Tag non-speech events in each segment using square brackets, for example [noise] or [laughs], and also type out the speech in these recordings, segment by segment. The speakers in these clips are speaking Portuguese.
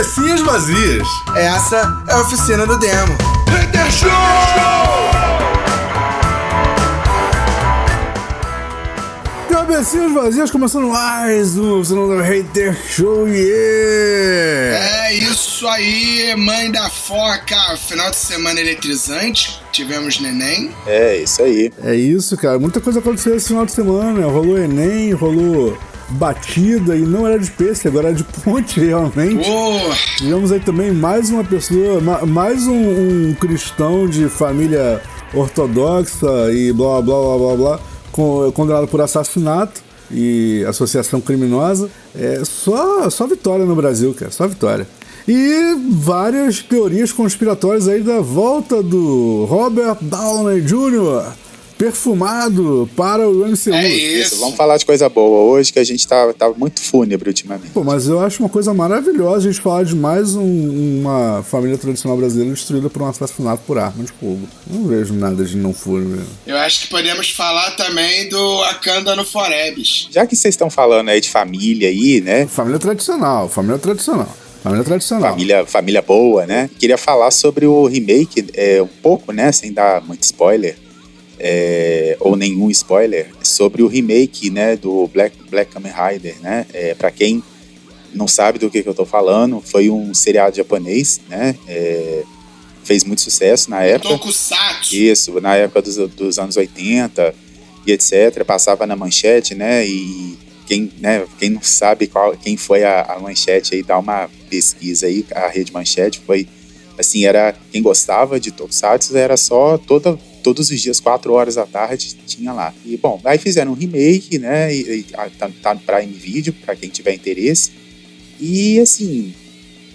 Cabecinhas vazias. Essa é a oficina do demo. Hater Show! Cabecinhas vazias começando mais um Oficina do Hater Show, yeah! É isso aí, mãe da foca. Final de semana eletrizante. Tivemos neném. É, isso aí. É isso, cara. Muita coisa aconteceu esse final de semana. Rolou Enem, rolou batida e não era de peixe, agora era de ponte, [laughs] realmente. Pô, Tivemos aí também mais uma pessoa, ma- mais um, um cristão de família ortodoxa e blá blá blá blá blá, con- condenado por assassinato e associação criminosa. É só, só vitória no Brasil, cara, só vitória. E várias teorias conspiratórias aí da volta do Robert Downey Jr. perfumado para o MCU. é Isso, vamos falar de coisa boa hoje, que a gente tá, tá muito fúnebre ultimamente. Pô, mas eu acho uma coisa maravilhosa a gente falar de mais um- uma família tradicional brasileira destruída por um assassinato por arma de fogo. Não vejo nada de não fúnebre. Eu acho que podemos falar também do Akanda no Forebs. Já que vocês estão falando aí de família aí, né? Família tradicional, família tradicional. Família tradicional. Família, família boa, né? Queria falar sobre o remake, é, um pouco, né? Sem dar muito spoiler, é, ou nenhum spoiler, sobre o remake, né? Do Black, Black Kamen Rider, né? É, para quem não sabe do que, que eu tô falando, foi um seriado japonês, né? É, fez muito sucesso na época. Tokusatsu. Isso, na época dos, dos anos 80 e etc. Passava na manchete, né? E quem, né, quem não sabe qual, quem foi a, a manchete aí, dá uma pesquisa aí, a rede manchete foi assim, era quem gostava de Tokusatsu era só toda, todos os dias, quatro horas da tarde, tinha lá. E bom, aí fizeram um remake, né? E, e, ah, tá, tá no Prime Video, para quem tiver interesse. E assim,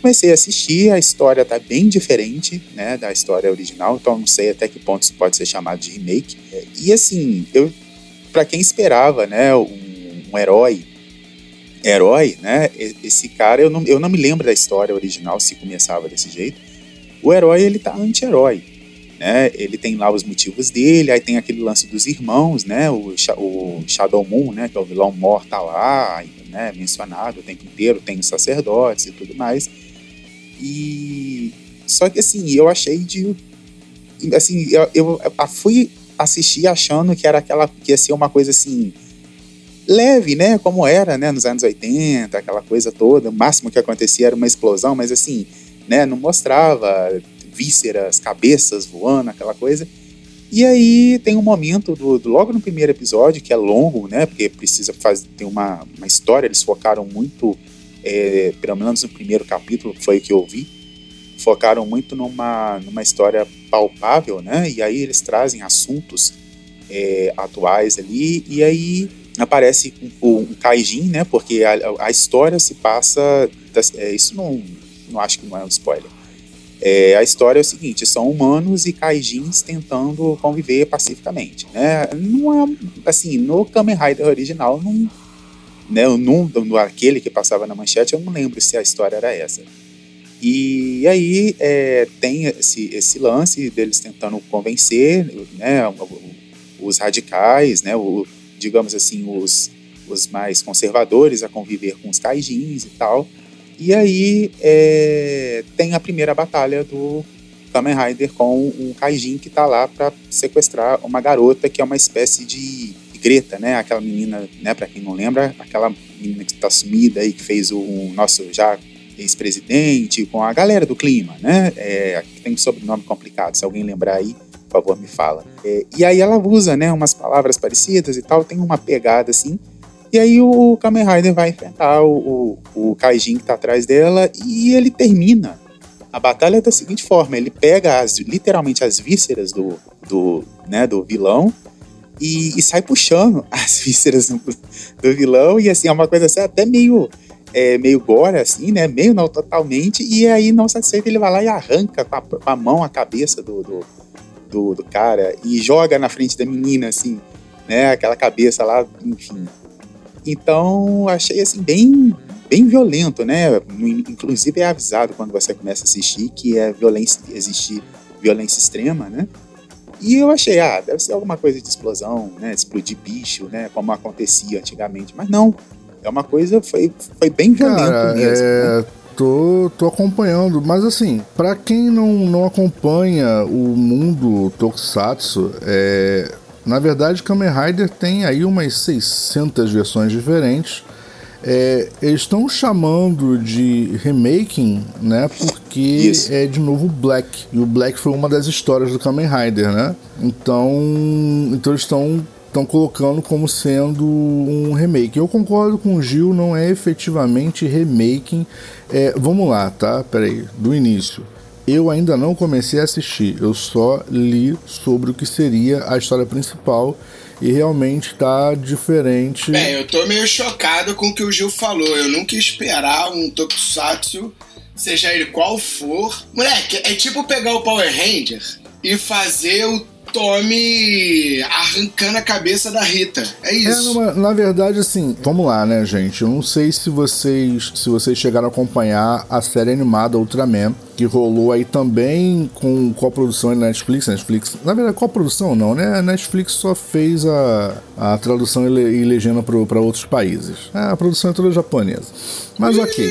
comecei a assistir, a história tá bem diferente, né, da história original, então não sei até que ponto isso pode ser chamado de remake. E assim, eu para quem esperava, né, um, um herói herói, né, esse cara, eu não, eu não me lembro da história original se começava desse jeito. O herói, ele tá anti-herói, né? Ele tem lá os motivos dele, aí tem aquele lance dos irmãos, né? O, o Shadow Moon, né, que é o vilão mor tá lá, né, mencionado o tempo inteiro, tem os sacerdotes e tudo mais. E só que assim, eu achei de assim, eu, eu a- fui assistir achando que era aquela que ia ser uma coisa assim leve, né, como era, né, nos anos 80, aquela coisa toda, o máximo que acontecia era uma explosão, mas assim, né, não mostrava vísceras, cabeças voando, aquela coisa. E aí tem um momento do, do- logo no primeiro episódio que é longo, né, porque precisa fazer tem uma, uma história, eles focaram muito é, pelo menos no primeiro capítulo, foi o que eu vi, focaram muito numa, numa história palpável, né? E aí eles trazem assuntos é, atuais ali, e aí aparece um, um Kaijin, né? Porque a, a história se passa. das- é, isso não, não acho que não é um spoiler. É, a história é o seguinte: são humanos e Kaijins tentando conviver pacificamente, né? Não é assim, no Kamen Rider original não né, num, no, aquele que passava na manchete, eu não lembro se a história era essa. E aí é, tem esse, esse lance deles tentando convencer né, os radicais, né, o, digamos assim, os, os mais conservadores a conviver com os kaijins e tal. E aí é, tem a primeira batalha do Kamen Rider com um kaijin que tá lá para sequestrar uma garota que é uma espécie de Greta, né? Aquela menina, né? Para quem não lembra, aquela menina que está sumida aí que fez o, o nosso já ex-presidente com a galera do clima, né? É, tem um sobrenome complicado. Se alguém lembrar aí, por favor, me fala. É, e aí ela usa, né? Umas palavras parecidas e tal. Tem uma pegada assim. E aí o Kamen Rider vai enfrentar o, o, o Kaijin que tá atrás dela e ele termina a batalha da seguinte forma: ele pega as, literalmente as vísceras do, do, né, do vilão e, e sai puxando [laughs] as vísceras do, do vilão, e assim, é uma coisa assim, até meio. É, meio gore, assim, né? Meio não totalmente, e aí, não satisfeito, ele vai lá e arranca com a, com a mão a cabeça do, do, do, do cara e joga na frente da menina, assim, né? Aquela cabeça lá, enfim. Então, achei assim, bem, bem violento, né? Inclusive é avisado quando você começa a assistir que é violência, existe violência extrema, né? E eu achei, ah, deve ser alguma coisa de explosão, né? Explodir bicho, né? Como acontecia antigamente. Mas não. É uma coisa, foi, foi bem violento Cara, mesmo. né? é, tô, tô acompanhando. Mas assim, para quem não, não acompanha o mundo Tokusatsu, é, na verdade Kamen Rider tem aí umas 600 versões diferentes. É, eles estão chamando de remaking, né? Porque Isso. é de novo Black. E o Black foi uma das histórias do Kamen Rider, né? Então, então eles estão estão colocando como sendo um remake. Eu concordo com o Gil, não é efetivamente remaking. É, vamos lá, tá? Peraí, do início. Eu ainda não comecei a assistir, eu só li sobre o que seria a história principal e realmente tá diferente. Bem, eu tô meio chocado com o que o Gil falou. Eu nunca esperar um Tokusatsu, seja ele qual for. Moleque, é tipo pegar o Power Ranger e fazer o Tommy arrancando a cabeça da Rita. É É, isso. numa- na verdade, assim, vamos lá, né, gente? Eu não sei se vocês, se vocês chegaram a acompanhar a série animada Ultraman, que rolou aí também com coprodução na Netflix. Netflix, na verdade, coprodução não, né? A Netflix só fez a, a tradução e, le- e legenda para outros países. É, a produção é toda japonesa. Mas ok.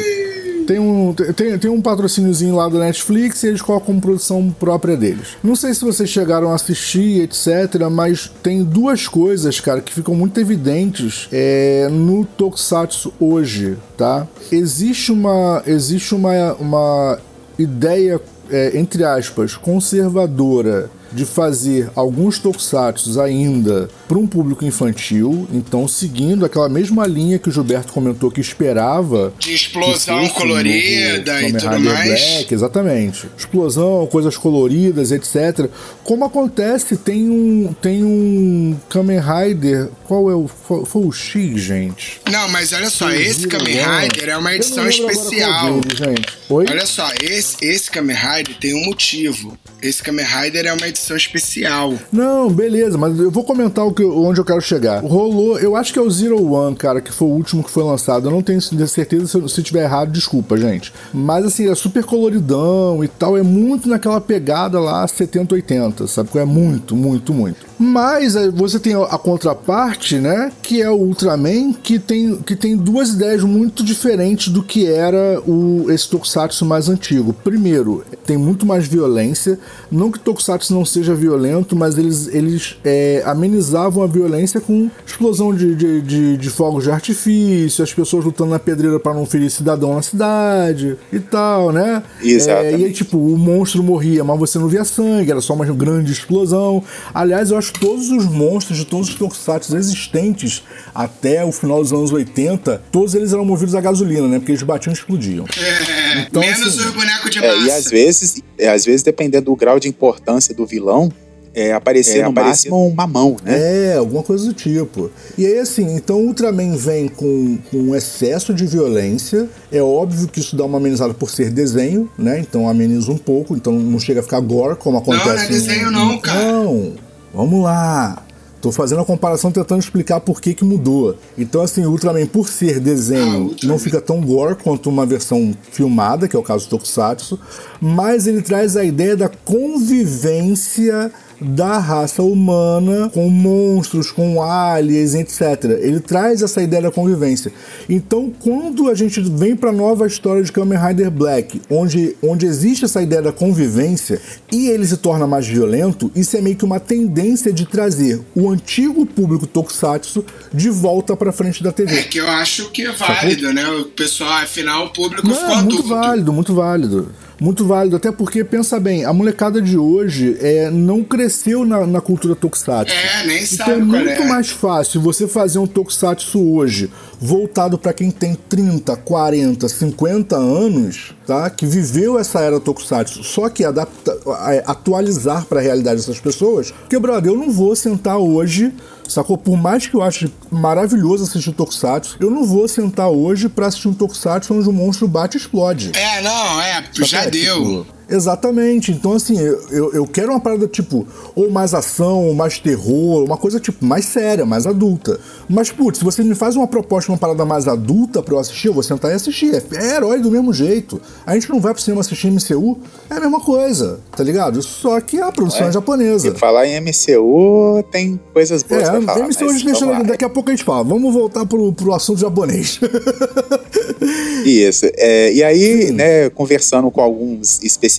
Tem um, tem, tem um patrocíniozinho lá da Netflix e eles colocam produção própria deles. Não sei se vocês chegaram a assistir, etc., mas tem duas coisas, cara, que ficam muito evidentes é, no Tokusatsu hoje, tá? Existe uma, existe uma, uma ideia, é, entre aspas, conservadora de fazer alguns tokusatsu ainda para um público infantil, então seguindo aquela mesma linha que o Gilberto comentou que esperava De explosão fosse colorida e tudo mais. Black, exatamente. Explosão, coisas coloridas, etc. Como acontece, tem um tem um Kamen Rider, qual é o foi, foi o X, gente? Não, mas olha só, esse Kamen. Rider é uma edição especial. gente. Oi? Olha só, esse, esse Kamen Rider tem um motivo. Esse Kamen Rider é uma edição especial. Não, beleza, mas eu vou comentar o que, onde eu quero chegar. Rolou, eu acho que é o Zero One, cara, que foi o último que foi lançado. Eu não tenho certeza se se tiver errado, desculpa, gente. Mas assim, é super coloridão e tal, é muito naquela pegada lá 70, 80, sabe? É muito, muito, muito. Mas aí você tem a, a contraparte, né? Que é o Ultraman, que tem, que tem duas ideias muito diferentes do que era o, esse Tokusatsu mais antigo. Primeiro, tem muito mais violência. Não que Tokusatsu não seja violento, mas eles, eles é, amenizavam a violência com explosão de, de, de, de fogos de artifício, as pessoas lutando na pedreira para não ferir cidadão na cidade e tal, né? Exatamente. É, e aí, tipo, o monstro morria, mas você não via sangue, era só uma grande explosão. Aliás, eu acho que todos os monstros de todos os tokusatsu existentes até o final dos anos 80, todos eles eram movidos a gasolina, né? Porque eles batiam e explodiam. [laughs] É, Então, menos assim, os bonecos de É, massa. e às vezes, é, às vezes, dependendo do grau de importância do vilão, é, aparecer É, no aparecer- máximo uma mão, né? É, alguma coisa do tipo. E aí, assim, então o Ultraman vem com, com um excesso de violência. É óbvio que isso dá uma amenizada por ser desenho, né? Então ameniza um pouco, então não chega a ficar gore como acontece. não é desenho no- não, cara. Não, vamos lá. Tô fazendo a comparação tentando explicar por que que mudou. Então, assim, o Ultraman, por ser Ah, desenho, Ultraman. não fica tão gore quanto uma versão filmada, que é o caso do Tokusatsu, mas ele traz a ideia da convivência da raça humana com monstros, com aliens, etc. Ele traz essa ideia da convivência. Então, quando a gente vem para a nova história de Kamen Rider Black, onde, onde existe essa ideia da convivência e ele se torna mais violento, isso é meio que uma tendência de trazer o antigo público Tokusatsu de volta para frente da TV. É que eu acho que é válido, né? O pessoal, afinal, o público Não, ficou muito adulto. válido, muito válido. Muito válido, até porque, pensa bem, a molecada de hoje é, não cresceu na, na cultura tokusatsu. É, nem Então sabe é qual muito é. mais fácil você fazer um tokusatsu hoje voltado para quem tem 30, 40, 50 anos, tá? Que viveu essa era tokusatsu, só que adapta, é, atualizar para a realidade dessas pessoas. Porque, brother, eu não vou sentar hoje Sacou? Por mais que eu ache maravilhoso assistir Tokusatsu, eu não vou sentar hoje pra assistir um Tokusatsu onde o monstro bate e explode. É, não, é, já Sabe? deu. Tipo, Exatamente. Então, assim, eu, eu quero uma parada tipo, ou mais ação, ou mais terror, uma coisa tipo mais séria, mais adulta. Mas, putz, se você me faz uma proposta, uma parada mais adulta pra eu assistir, eu vou sentar e assistir. É, é herói do mesmo jeito. A gente não vai pro cinema assistir MCU, é a mesma coisa, tá ligado? Só que a produção é, é japonesa. E falar em MCU tem coisas boas é, pra falar. MCU a gente deixa, daqui a pouco a gente fala. Vamos voltar pro, pro assunto japonês. [laughs] Isso. É, e aí, Sim. né, conversando com alguns especialistas,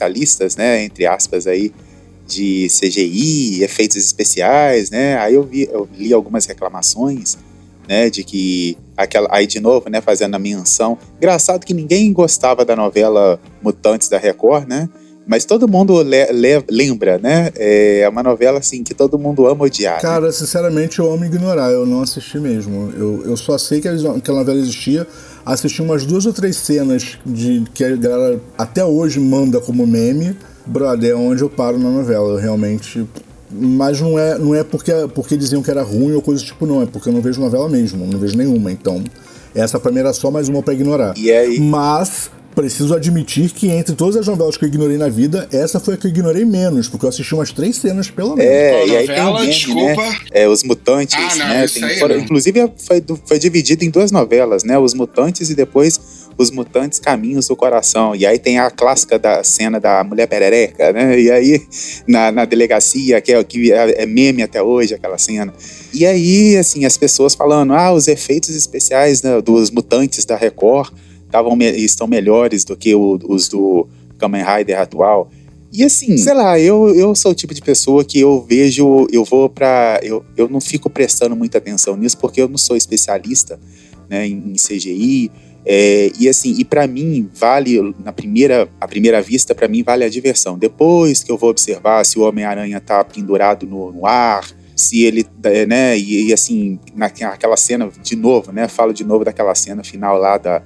né, entre aspas aí, de CGI, efeitos especiais, né, aí eu, vi, eu li algumas reclamações, né, de que aquela aí de novo, né, fazendo a menção. Engraçado que ninguém gostava da novela Mutantes da Record, né? Mas todo mundo le, le, lembra, né? É uma novela assim que todo mundo ama odiar. Né? Cara, né? sinceramente eu amo ignorar, eu não assisti mesmo. Eu, eu só sei que aquela novela existia, assisti umas duas ou três cenas de que a galera até hoje manda como meme. Brother, é onde eu paro na novela. Eu realmente. Mas não é, não é porque, porque diziam que era ruim ou coisa do tipo, não. É porque eu não vejo novela mesmo, não vejo nenhuma. Então, essa pra mim era só mais uma pra ignorar. E aí? Mas preciso admitir que entre todas as novelas que eu ignorei na vida, essa foi a que eu ignorei menos, porque eu assisti umas três cenas pelo menos. É, e aí tem o desculpa. Né? É, os Mutantes, ah, não, né? Tem, foram, inclusive foi, foi dividido em duas novelas, né? Os Mutantes e depois os Mutantes Caminhos do Coração. E aí tem a clássica da cena da Mulher Perereca, né? E aí na, na delegacia, que é, que é, é meme até hoje, aquela cena. E aí, assim, as pessoas falando, ah, os efeitos especiais né, dos Mutantes da Record tavam, estão melhores do que o, os do Kamen Rider atual. E assim, sei lá, eu, eu sou o tipo de pessoa que eu vejo, eu vou pra. Eu, eu não fico prestando muita atenção nisso porque eu não sou especialista né, em, em CGI. É, e assim, e para mim vale na primeira, a primeira vista para mim vale a diversão. Depois que eu vou observar se o Homem-Aranha tá pendurado no, no, ar, se ele, né, e, e assim, naquela cena de novo, né, falo de novo daquela cena final lá da,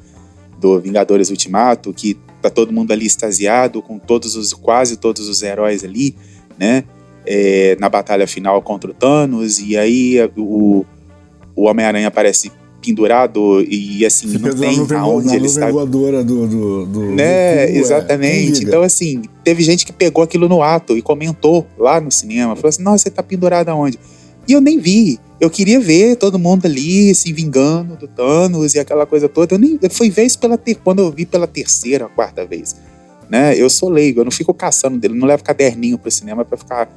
do Vingadores Ultimato, que tá todo mundo ali extasiado, com todos os, quase todos os heróis ali, né? É, na batalha final contra o Thanos, e aí o, o Homem-Aranha aparece pendurado e assim, Se não tem aonde ele está. voadora do, do, do Né, do exatamente. É. Então, assim, teve gente que pegou aquilo no ato e comentou lá no cinema, falou assim: nossa, você tá pendurado aonde? E eu nem vi. Eu queria ver todo mundo ali se vingando do Thanos e aquela coisa toda. Eu nem eu fui ver isso pela ter, quando eu vi pela terceira, quarta vez. Né? Eu sou leigo, eu não fico caçando dele, não levo caderninho pro cinema para ficar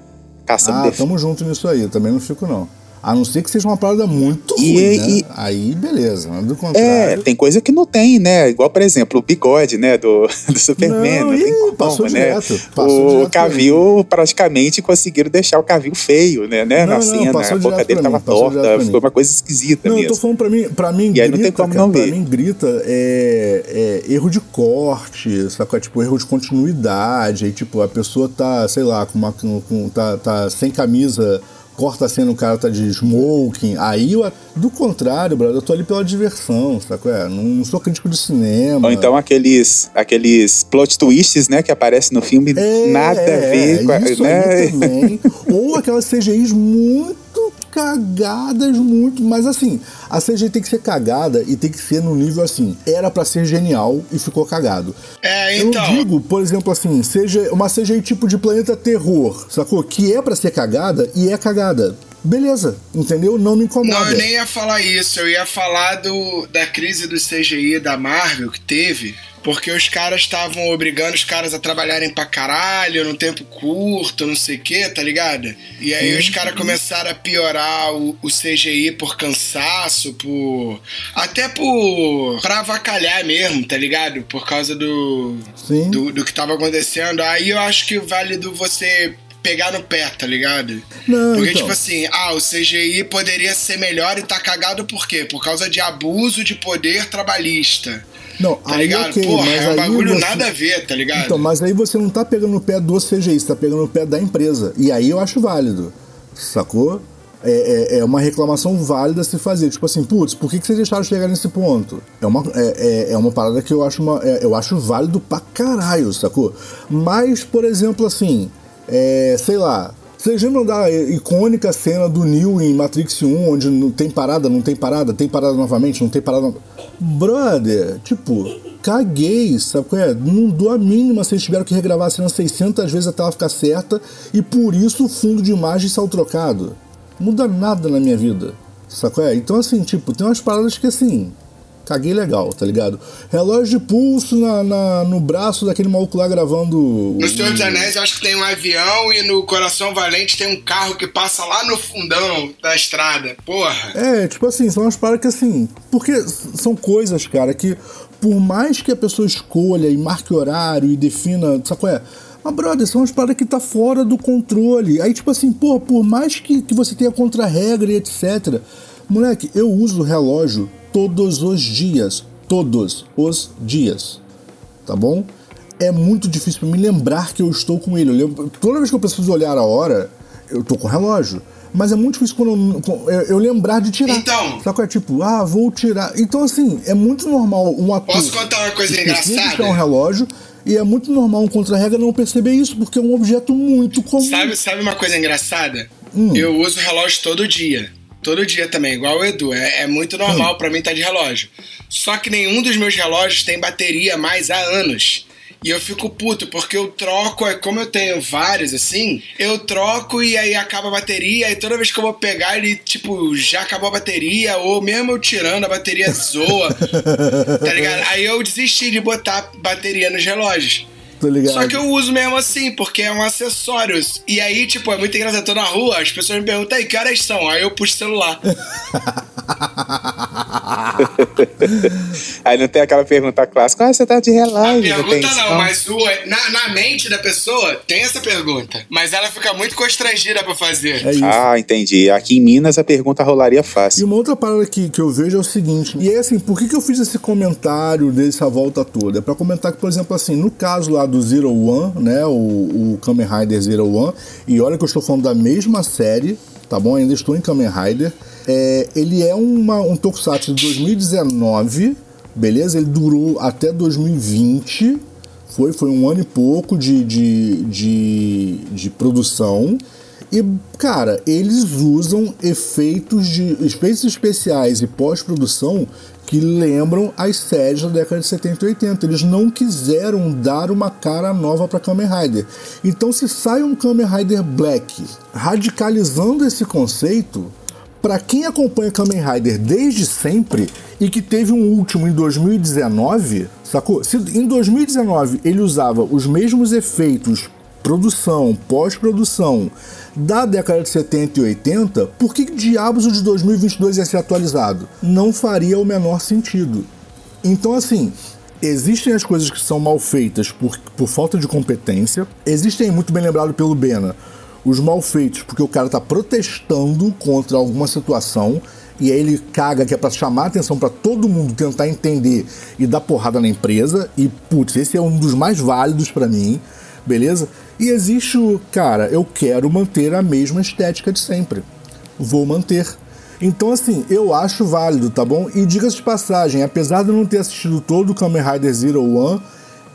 caçando ah, dele. tamo junto nisso aí, eu também não fico não. A não ser que seja uma parada muito e, ruim, né? e, Aí, beleza. Do contrário... É, tem coisa que não tem, né? Igual, por exemplo, o bigode, né? Do, do Superman. Não, não tem como, passou né? Direto, passou o Cavil, praticamente, conseguiram deixar o Cavil feio, né? né? Não, Na cena, a boca dele tava torta. Ficou uma coisa esquisita não, mesmo. eu tô falando pra mim, pra mim e grita, aí não tem como não ver. Pra mim, grita é, é erro de corte, sabe? Tipo, erro de continuidade. Aí, tipo, a pessoa tá, sei lá, com uma, com, tá, tá sem camisa corta a cena, o cara tá de smoking. Aí eu. Do contrário, brother, eu tô ali pela diversão, sabe? É, não, não sou crítico de cinema. Ou então aqueles, aqueles plot twists, né, que aparecem no filme, é, nada a ver é, com a, né? Ou aquelas CGIs muito cagadas muito, mas assim, a CGI tem que ser cagada e tem que ser no nível assim, era para ser genial e ficou cagado. É, então. Eu digo, por exemplo, assim, seja uma CGI tipo de planeta terror, sacou? Que é para ser cagada e é cagada. Beleza, entendeu? Não me incomoda. Não, eu nem ia falar isso. Eu ia falar do, da crise do CGI da Marvel que teve porque os caras estavam obrigando os caras a trabalharem pra caralho num tempo curto, não sei o que, tá ligado? E aí os caras começaram a piorar o, o, CGI por cansaço, por. Até por. pra avacalhar mesmo, tá ligado? Por causa do. Do, do que tava acontecendo. Aí eu acho que válido você pegar no pé, tá ligado? Não, Porque, então. tipo assim, ah, o CGI poderia ser melhor e tá cagado por quê? Por causa de abuso de poder trabalhista. Não, tá aí ligado? ok, Porra, mas é um aí bagulho você... nada a ver, tá ligado? Então, mas aí você não tá pegando no pé do CGI, você tá pegando no pé da empresa. E aí eu acho válido, sacou? É, é, é uma reclamação válida se fazer. Tipo assim, putz, por que, que vocês deixaram chegar nesse ponto? É uma, é, é, é uma parada que eu acho, uma, é, eu acho válido pra caralho, sacou? Mas, por exemplo, assim, é, sei lá, Vocês lembram da icônica cena do Neo em Matrix 1, onde não tem parada, não tem parada, tem parada novamente, não tem parada. Brother, tipo, caguei, sabe qual é? Não dou a mínima se eles tiveram que regravar a cena 600 vezes até ela ficar certa e por isso o fundo de imagem saiu trocado. Muda nada na minha vida, sabe qual é? Então, assim, tipo, tem umas paradas que assim. Caguei legal, tá ligado? Relógio de pulso na, na- no braço daquele maluco lá gravando. No Senhor dos Anéis, eu acho que tem um avião e no Coração Valente tem um carro que passa lá no fundão da estrada. Porra. É, tipo assim, são umas paradas que assim. Porque são coisas, cara, que por mais que a pessoa escolha e marque horário e defina, sabe qual é? Mas, brother, são umas paradas que tá fora do controle. Aí, tipo assim, pô, por mais que, que você tenha contra-regra e etc. Moleque, eu uso o relógio todos os dias. Todos os dias. Tá bom? É muito difícil pra me lembrar que eu estou com ele. Lembro- toda vez que eu preciso olhar a hora, eu tô com o relógio. Mas é muito difícil quando eu, eu- lembrar de tirar. Então. Sabe qual é? Tipo, ah, vou tirar. Então, assim, é muito normal um ator. Posso contar uma coisa engraçada? que é um relógio. E é muito normal um contra-regra não perceber isso, porque é um objeto muito comum. Sabe, sabe uma coisa engraçada? Hum. Eu uso relógio todo dia. Todo dia também, igual o Edu. É, é muito Hum. normal pra mim estar de relógio. Só que nenhum dos meus relógios tem bateria mais há anos. E eu fico puto, porque eu troco, é como eu tenho vários assim, eu troco e aí acaba a bateria, e toda vez que eu vou pegar, ele, tipo, já acabou a bateria, ou mesmo eu tirando, a bateria zoa, tá ligado? Aí eu desisti de botar bateria nos relógios. Tá ligado? Só que eu uso mesmo assim, porque é um acessório. E aí, tipo, é muito engraçado. Eu tô na rua, as pessoas me perguntam, aí, que horas são? Aí eu puxo o celular. [laughs] Aí não tem aquela pergunta clássica, ah, você tá de A relógio, não tem pergunta isso, não, mas o, na, na mente da pessoa tem essa pergunta. Mas ela fica muito constrangida pra fazer. É isso. Ah, entendi. Aqui em Minas a pergunta rolaria E fácil. uma outra parada que, que eu vejo é o seguinte, e é assim, por que, que eu fiz esse comentário dessa volta toda? É pra comentar que, por exemplo, assim, no caso lá do Zero One, né, o, o Kamen Rider Zero One, e olha que eu estou falando da mesma série, tá bom? Ainda estou em Kamen Rider. É, ele é uma, um tokusatsu de 2019, beleza? Ele durou até 2020, foi, foi um ano e pouco de, de, de, de produção. E, cara, eles usam efeitos de efeitos especiais e pós-produção que lembram as séries da década de 70 e 80. Eles não quiseram dar uma cara nova para Kamen Rider. Então, se sai um Kamen Rider Black radicalizando esse conceito, para quem acompanha Kamen Rider desde sempre e que teve um último em 2019, sacou? Se em 2019 ele usava os mesmos efeitos, produção, pós-produção da década de 70 e 80, por que diabos o de 2022 ia ser atualizado? Não faria o menor sentido. Então, assim, existem as coisas que são mal feitas por, por falta de competência, existem, muito bem lembrado pelo Bena, os mal feitos porque o cara tá protestando contra alguma situação e aí ele caga que é pra chamar atenção pra todo mundo tentar entender e dar porrada na empresa e putz, esse é um dos mais válidos pra mim, beleza? E existe o, cara, eu quero manter a mesma estética de sempre. Vou manter. Então, assim, eu acho válido, tá bom? E diga-se de passagem, apesar de eu não ter assistido todo o Kamen Rider Zero One,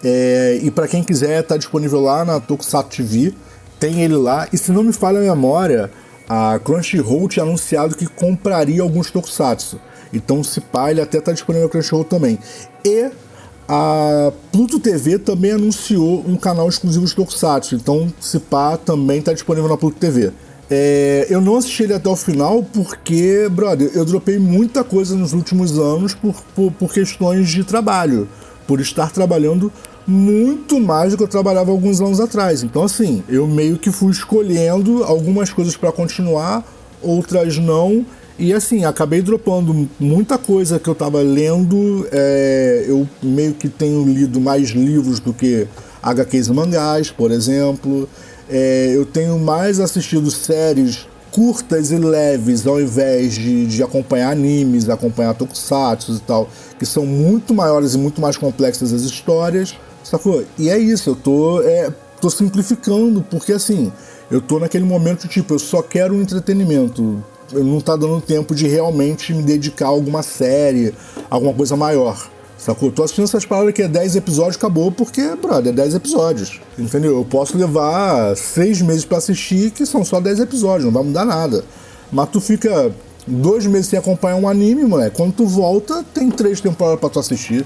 é, e para quem quiser, tá disponível lá na Tokusatsu TV, tem ele lá. E se não me falha a memória, a Crunchyroll tinha anunciado que compraria alguns Tokusatsu. Então, se pá, ele até tá disponível na Crunchyroll também. E a Pluto TV também anunciou um canal exclusivo de Tokusatsu. Então, se pá, também tá disponível na Pluto TV. É, eu não assisti ele até o final porque, brother, eu dropei muita coisa nos últimos anos por, por, por questões de trabalho. Por estar trabalhando muito mais do que eu trabalhava alguns anos atrás. Então, assim, eu meio que fui escolhendo algumas coisas para continuar, outras não. E assim, acabei dropando muita coisa que eu tava lendo. é, eu meio que tenho lido mais livros do que HQs e mangás, por exemplo. É, eu tenho mais assistido séries curtas e leves ao invés de, de acompanhar animes, acompanhar tokusatsu e tal, que são muito maiores e muito mais complexas as histórias, sacou? E é isso, eu tô, é, tô simplificando, porque assim, eu tô naquele momento tipo, eu só quero entretenimento, não tá dando tempo de realmente me dedicar a alguma série, alguma coisa maior. Sacou? Tô assistindo essas paradas que é 10 episódios, acabou, porque, brother, é 10 episódios. Entendeu? Eu posso levar 6 meses pra assistir, que são só 10 episódios, não vai mudar nada. Mas tu fica dois meses sem acompanhar um anime, moleque. Quando tu volta, tem três temporadas pra tu assistir.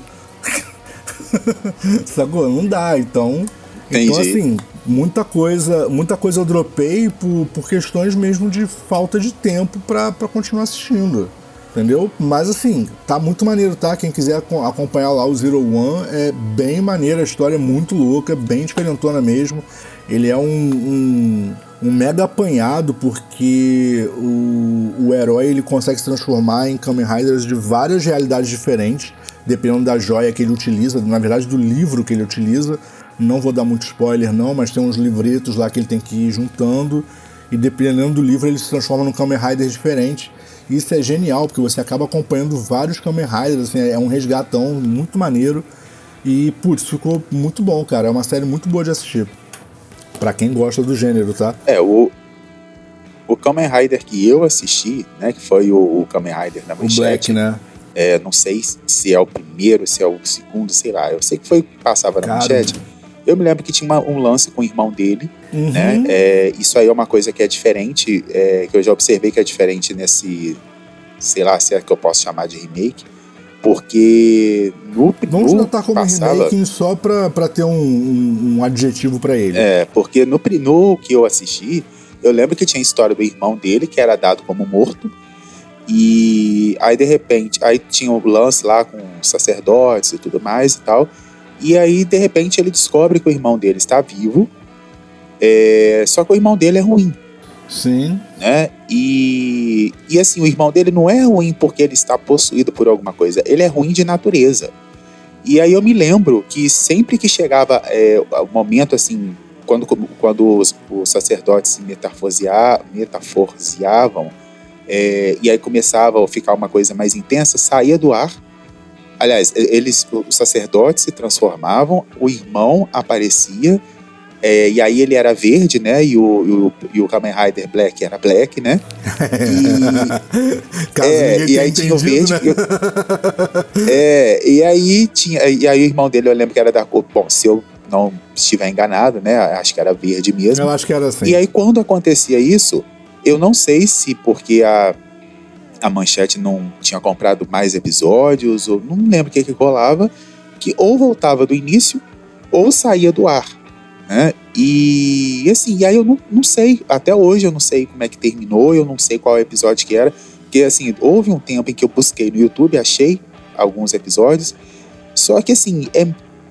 [laughs] Sacou? Não dá, então. Entendi. Então, assim, muita coisa, muita coisa eu dropei por, por questões mesmo de falta de tempo pra continuar assistindo. Entendeu? Mas assim, tá muito maneiro, tá? Quem quiser aco- acompanhar lá o Zero One, é bem maneiro, a história é muito louca, bem diferentona mesmo. Ele é um, um, um mega apanhado porque o, o herói ele consegue se transformar em Kamen Riders de várias realidades diferentes, dependendo da joia que ele utiliza, na verdade do livro que ele utiliza. Não vou dar muito spoiler não, mas tem uns livretos lá que ele tem que ir juntando e dependendo do livro ele se transforma num Kamen Rider diferente. Isso é genial, porque você acaba acompanhando vários Kamen Riders, assim, é um resgatão muito maneiro. E, putz, ficou muito bom, cara. É uma série muito boa de assistir. Pra quem gosta do gênero, tá? É, o, o Kamen Rider que eu assisti, né, que foi o, o Kamen Rider na O manchete, Black, né? é, não sei se é o primeiro, se é o segundo, sei lá. Eu sei que foi o que passava na Cara. manchete. Eu me lembro que tinha uma- um lance com o irmão dele, Uhum. né? É, isso aí é uma coisa que é diferente, é, que eu já observei que é diferente nesse, sei lá, se é que eu posso chamar de remake, porque no, Vamos no tratar como passava, remake só pra, pra ter um, um, um adjetivo pra ele. É, porque no, no que eu assisti, eu lembro que tinha a história do irmão dele, que era dado como morto. E aí, de repente, aí tinha o lance lá com sacerdotes e tudo mais e tal. E aí, de repente, ele descobre que o irmão dele está vivo. é, só que o irmão dele é ruim, Sim. né? E, e assim, o irmão dele não é ruim porque ele está possuído por alguma coisa, ele é ruim de natureza. E aí eu me lembro que sempre que chegava é, o momento assim, quando, quando os, os sacerdotes se metaforziavam, é, e aí começava a ficar uma coisa mais intensa, saía do ar. Aliás, eles, os sacerdotes se transformavam, o irmão aparecia, é, e aí ele era verde, né? E o, e o, e o Kamen Rider Black era black, né? [laughs] E, é, e aí tinha o verde. né? eu- é, e aí tinha. E aí o irmão dele, eu lembro que era da cor. Bom, se eu não estiver enganado, né? Acho que era verde mesmo. Eu acho que era assim. E aí, quando acontecia isso, eu não sei se porque a, a manchete não tinha comprado mais episódios, ou não lembro o que, que rolava, que ou voltava do início ou saía do ar. Né? E assim, e aí eu não, não sei, até hoje eu não sei como é que terminou, eu não sei qual episódio que era, porque assim, houve um tempo em que eu busquei no YouTube, achei alguns episódios, só que assim, é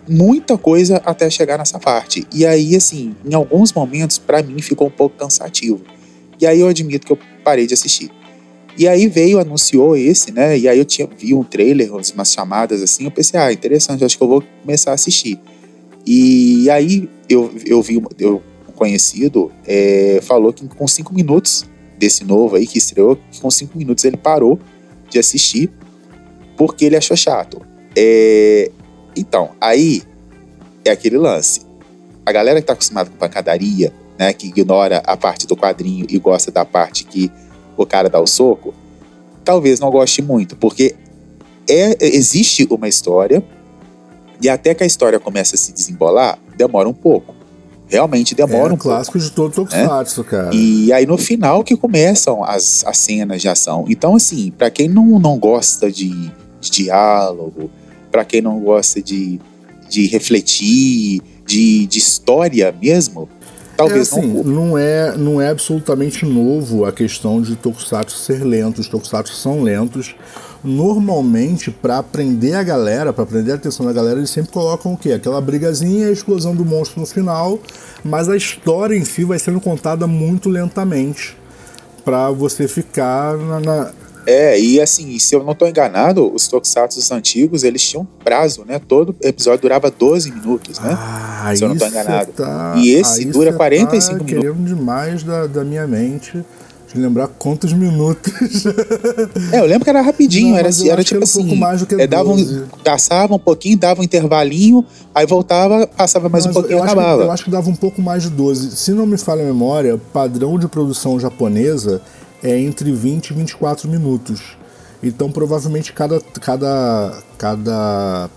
muita coisa até chegar nessa parte. E aí, assim, em alguns momentos, pra mim, ficou um pouco cansativo. E aí eu admito que eu parei de assistir. E aí veio, anunciou esse, né? E aí eu tinha, vi um trailer, umas chamadas assim, eu pensei, ah, interessante, acho que eu vou começar a assistir. E aí eu, eu vi, eu, conhecido é, falou que com cinco minutos desse novo aí que estreou, que com cinco minutos ele parou de assistir porque ele achou chato. É, então, aí é aquele lance. A galera que tá acostumada com pancadaria, né, que ignora a parte do quadrinho e gosta da parte que o cara dá o soco, talvez não goste muito, porque é, existe uma história e até que a história comece a se desembolar, demora um pouco. Realmente demora é um pouco. clássico de todo Tokusatsu, cara. E aí no final que começam as, as cenas de ação. Então, assim, pra quem não, não gosta de, de diálogo, pra quem não gosta de, de refletir, de, de história mesmo, talvez é assim, não. não é, não é absolutamente novo a questão de Tokusatsu ser lento. Os Tokusatsu são lentos. Normalmente, pra aprender a galera, pra aprender a atenção da galera, eles sempre colocam o quê? Aquela brigazinha a explosão do monstro no final. Mas a história em si vai sendo contada muito lentamente. Pra você ficar na. na- É, e assim, se eu não tô enganado, os Tokusatsu antigos, eles tinham prazo, né? Todo episódio durava 12 minutos, né? Ah, Se eu não tô aí cê enganado. Tá, E esse dura cê 45 tá minutos. querendo demais da, da minha mente de lembrar quantos minutos. É, eu lembro que era rapidinho, Não, era, eu era tipo era um pouco assim. mais do que é, dava um, 12. caçava um pouquinho, dava um intervalinho, aí voltava, passava mais um Mas pouquinho e acabava. eu acho que dava um pouco mais de 12. Se não me falha a memória, padrão de produção japonesa é entre 20 e 24 minutos. Então provavelmente cada, cada, cada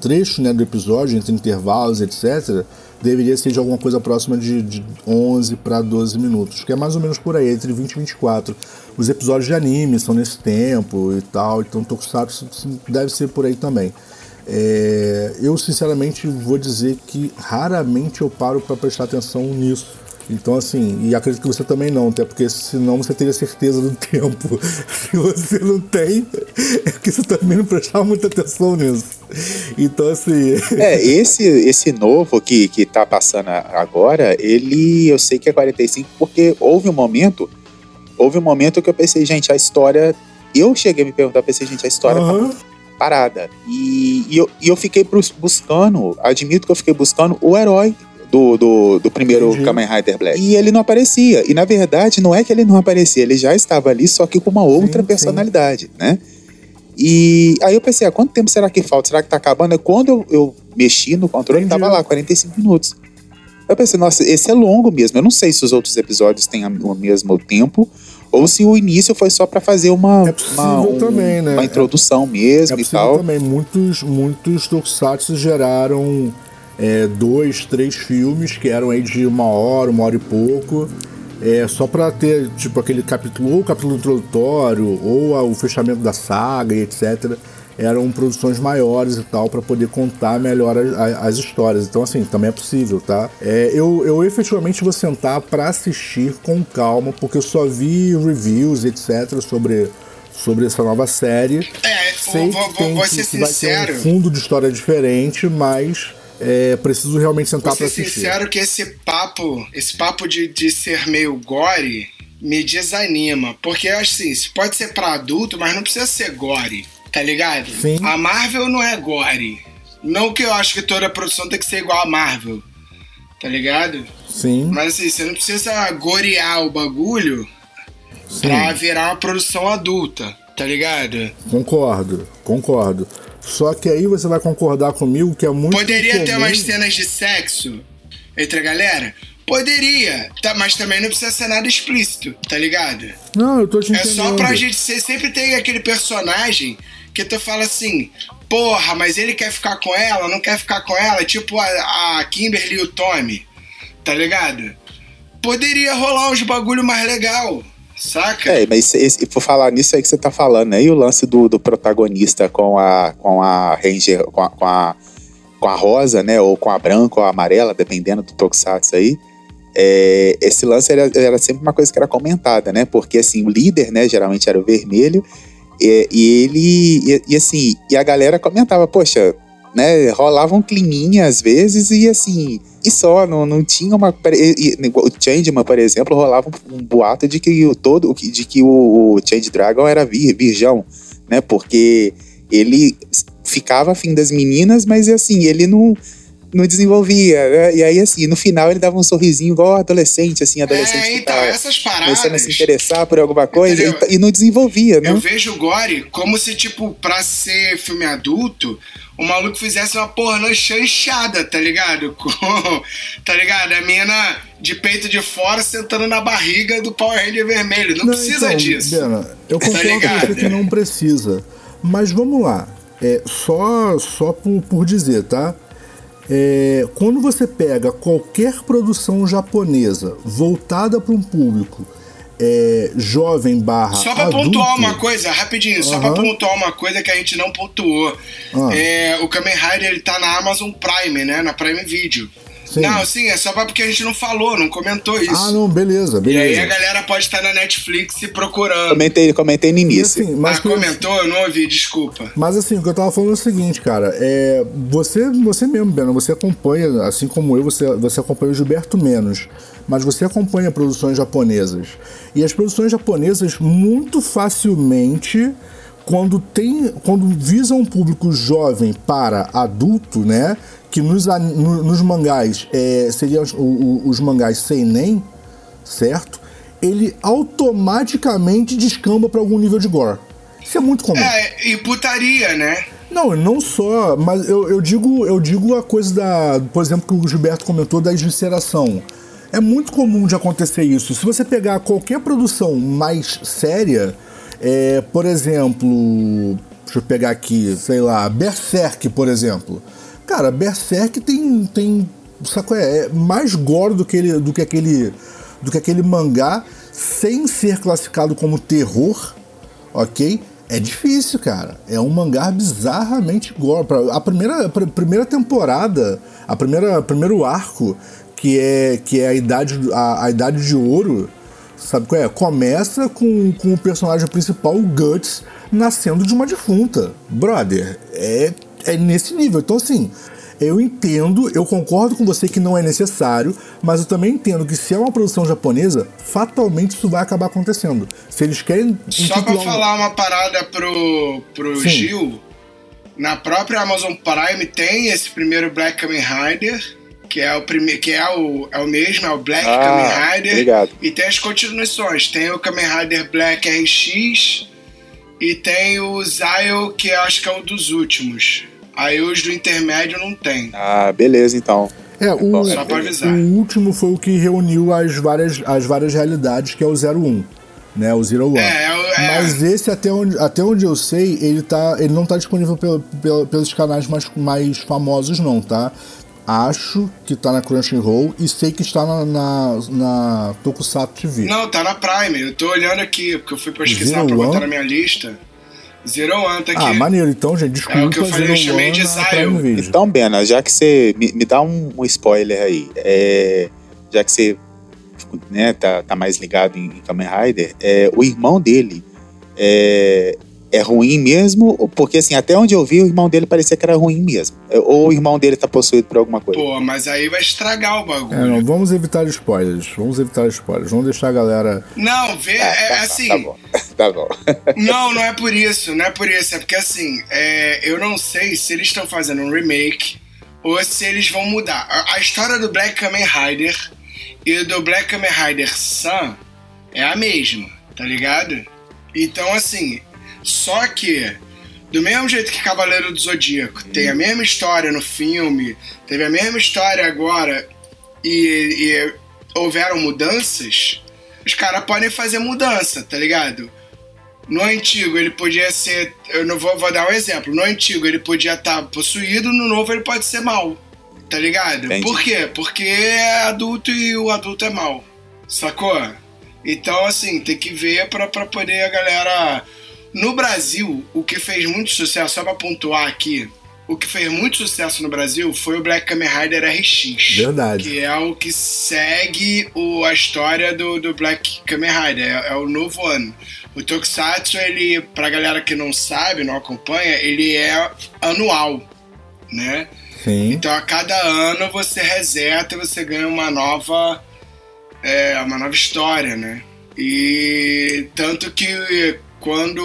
trecho né, do episódio, entre intervalos, etc., deveria ser de alguma coisa próxima de, de 11 para 12 minutos, que é mais ou menos por aí, entre 20 e 24. Os episódios de anime são nesse tempo e tal, então Tokusatsu deve ser por aí também. É, eu sinceramente vou dizer que raramente eu paro para prestar atenção nisso. Então, assim, e acredito que você também não, até porque senão você teria certeza do [laughs] tempo. Se você não tem, é que você também não prestava muita atenção nisso. Então, assim. [laughs] É, esse, esse novo que, que tá passando agora, ele eu sei que é 45, porque houve um momento. Houve um momento que eu pensei, gente, a história. Eu cheguei a me perguntar, pensei, gente, a história uhum. tá parada. E, e, eu, e eu fiquei buscando, admito que eu fiquei buscando o herói do, do, do primeiro Entendi. Kamen Rider Black. E ele não aparecia. E na verdade, não é que ele não aparecia, ele já estava ali, só que com uma outra sim, personalidade, sim. né? E aí eu pensei, ah, quanto tempo será que falta? Será que tá acabando? E quando eu, eu mexi no controle, Entendi. tava lá, 45 minutos. Eu pensei, nossa, esse é longo mesmo. Eu não sei se os outros episódios têm o mesmo tempo ou se o início foi só para fazer uma, é uma, um, também, né? uma introdução mesmo é e tal. também. Muitos, muitos tokusatsu geraram é, dois, três filmes que eram aí de uma hora, uma hora e pouco. É, só para ter tipo aquele capítulo, ou o capítulo introdutório, ou a, o fechamento da saga e etc. Eram produções maiores e tal, para poder contar melhor as, as, histórias. Então, assim, também é possível, tá? É, eu, eu efetivamente vou sentar para assistir com calma, porque eu só vi reviews, etc., sobre sobre essa nova série. É, Sei vou, que tem, vou ser que sincero. Vai ter um fundo de história diferente, mas é, preciso realmente sentar para assistir. sincero que esse papo, esse papo de, de ser meio gore, me desanima. Porque assim, pode ser para adulto, mas não precisa ser gore, tá ligado? Sim. A Marvel não é gore. Não que eu acho que toda produção tem que ser igual a Marvel. Tá ligado? Sim. Mas assim, você não precisa gorear o bagulho Sim. pra virar uma produção adulta, tá ligado? Concordo, concordo. Só que aí você vai concordar comigo que é muito. Poderia comum... ter umas cenas de sexo entre a galera? Poderia, tá, mas também não precisa ser nada explícito, tá ligado? Não, eu tô te entendendo. É só pra gente. Você sempre tem aquele personagem que tu fala assim, porra, mas ele quer ficar com ela, não quer ficar com ela, tipo a, a Kimberly e o Tommy, tá ligado? Poderia rolar uns bagulho mais legal. Saca? É, mas esse, por falar nisso aí que você tá falando, aí o lance do, do protagonista com a, com a Ranger, com a, com a, com a rosa, né, ou com a branca ou a amarela, dependendo do Tokusatsu aí, é, esse lance era, era, sempre uma coisa que era comentada, né, porque assim, o líder, né, geralmente era o vermelho, e, e ele, e, e assim, e a galera comentava, poxa, né, rolava um climinha às vezes e assim, e só, não, não tinha uma. E, o Changeman, por exemplo, rolava um, boato de que o todo, de que o, o Change Dragon era vir, virgão, né? Porque ele ficava afim das meninas, mas assim, ele não não desenvolvia, né? E aí, assim, no final ele dava um sorrisinho igual adolescente, assim, adolescente é, então, essas paradas, começando a se interessar por alguma coisa e, e, não desenvolvia, né? Eu vejo o Gore como se, tipo, pra ser filme adulto, o maluco fizesse uma pornô chanchada, tá ligado? [laughs] Com, tá ligado? A mina de peito de fora sentando na barriga do Power Ranger vermelho. Não, não precisa então, disso. Bena, eu tá concordo tá com você que não precisa. Mas vamos lá. É, só só por, por dizer, tá? É, quando você pega qualquer produção japonesa voltada para um público é, jovem barra Só adulto, pontuar uma coisa, rapidinho, só pra pontuar uma coisa que a gente não pontuou. Ah. É, o Kamen Rider ele tá na Amazon Prime, né? Na Prime Video. Sim. Não, sim, é só porque a gente não falou, não comentou isso. Ah, não, beleza, beleza. E aí a galera pode estar na Netflix se procurando. Comentei, comentei no início. Assim, mas ah, comentou? Eu não ouvi, desculpa. Mas assim, o que eu tava falando é o seguinte, cara, é, você, você mesmo, Beno, você acompanha, assim como eu, você, você acompanha o Gilberto menos, mas você acompanha produções japonesas. E as produções japonesas muito facilmente quando tem quando visam um público jovem para adulto, né? que nos, nos mangás é, seriam os, os mangás sem nem, certo? Ele automaticamente descamba para algum nível de gore. Isso é muito comum. É, e putaria, né? Não, não só, mas eu, eu, digo eu digo a coisa da, por exemplo, que o Gilberto comentou da esvisceração. É muito comum de acontecer isso. Se você pegar qualquer produção mais séria, É, por exemplo, deixa eu pegar aqui, sei lá, Berserk, por exemplo. Cara, Berserk tem, tem saco é, é mais gore do que, ele, do, que aquele, do que aquele mangá, sem ser classificado como terror, ok? É difícil, cara. É um mangá bizarramente gore. A primeira, a primeira temporada, a primeira primeiro arco, que é, que é a, idade, a, a idade de ouro, sabe qual é? Começa com, com o personagem principal, o Guts, nascendo de uma defunta. Brother, é, é nesse nível. Então, assim, eu entendo, eu concordo com você que não é necessário, mas eu também entendo que se é uma produção japonesa, fatalmente isso vai acabar acontecendo. Se eles querem. Só pra falar uma parada pro, pro Gil, na própria Amazon Prime tem esse primeiro Black Kamen Rider, que é o primeiro, que é o, é o mesmo, é o Black ah, Kamen Rider. Obrigado. E tem as continuações. Tem o Kamen Rider Black RX e tem o Zyle, que eu acho que é um dos últimos. Aí os do intermédio não tem. Ah, beleza então. É, o, Só pra avisar. o último foi o que reuniu as várias, as várias realidades, que é o 01. Né, o Zero One. É, é, Mas esse, até onde, até onde eu sei, ele, tá, ele não tá disponível pelo, pelo, pelos canais mais, mais famosos, não, tá? Acho que tá na Crunchyroll e sei que está na, na, na Tokusatsu TV. Não, tá na Prime. Eu tô olhando aqui, porque eu fui pesquisar Zero pra One? botar na minha lista. Zero One tá aqui. Ah, maneiro. Então, gente, desculpa. É o que eu falei, eu chamei de Zyle. Então, Bena, já que você me, me dá um, um, spoiler aí, é, já que você né, tá, tá mais ligado em, em Kamen Rider, é, o irmão dele é, é ruim mesmo? Porque, assim, até onde eu vi, o irmão dele parecia que era ruim mesmo. Ou o irmão dele tá possuído por alguma coisa. Pô, mas aí vai estragar o bagulho. É, não, vamos evitar spoilers. Vamos evitar spoilers. Vamos deixar a galera. Não, vê, ah, é, tá, assim. Tá bom. [laughs] tá bom. não, não é por isso. Não é por isso. É porque, assim, é, eu não sei se eles estão fazendo um remake ou se eles vão mudar. A, a história do Black Kamen Rider e do Black Kamen Rider Sun é a mesma, tá ligado? Então, assim, só que, do mesmo jeito que Cavaleiro do Zodíaco tem a mesma história no filme, teve a mesma história agora e, e houveram mudanças, os caras podem fazer mudança, tá ligado? No antigo ele podia ser. Eu não vou, vou dar um exemplo. No antigo ele podia estar tá possuído, no novo ele pode ser mal. Tá ligado? Entendi. Por quê? Porque é adulto e o adulto é mal. Sacou? Então, assim, tem que ver pra, pra poder a galera no Brasil, o que fez muito sucesso, só pra pontuar aqui, o que fez muito sucesso no Brasil foi o Black Kamen Rider RX. Verdade. Que é o que segue o, a história do, do Black Kamen Rider, é, é, o novo ano. O Tokusatsu, ele, pra galera que não sabe, não acompanha, ele é anual, né? Sim. Então a cada ano você reseta e você ganha uma nova, é, uma nova história, né? E tanto que quando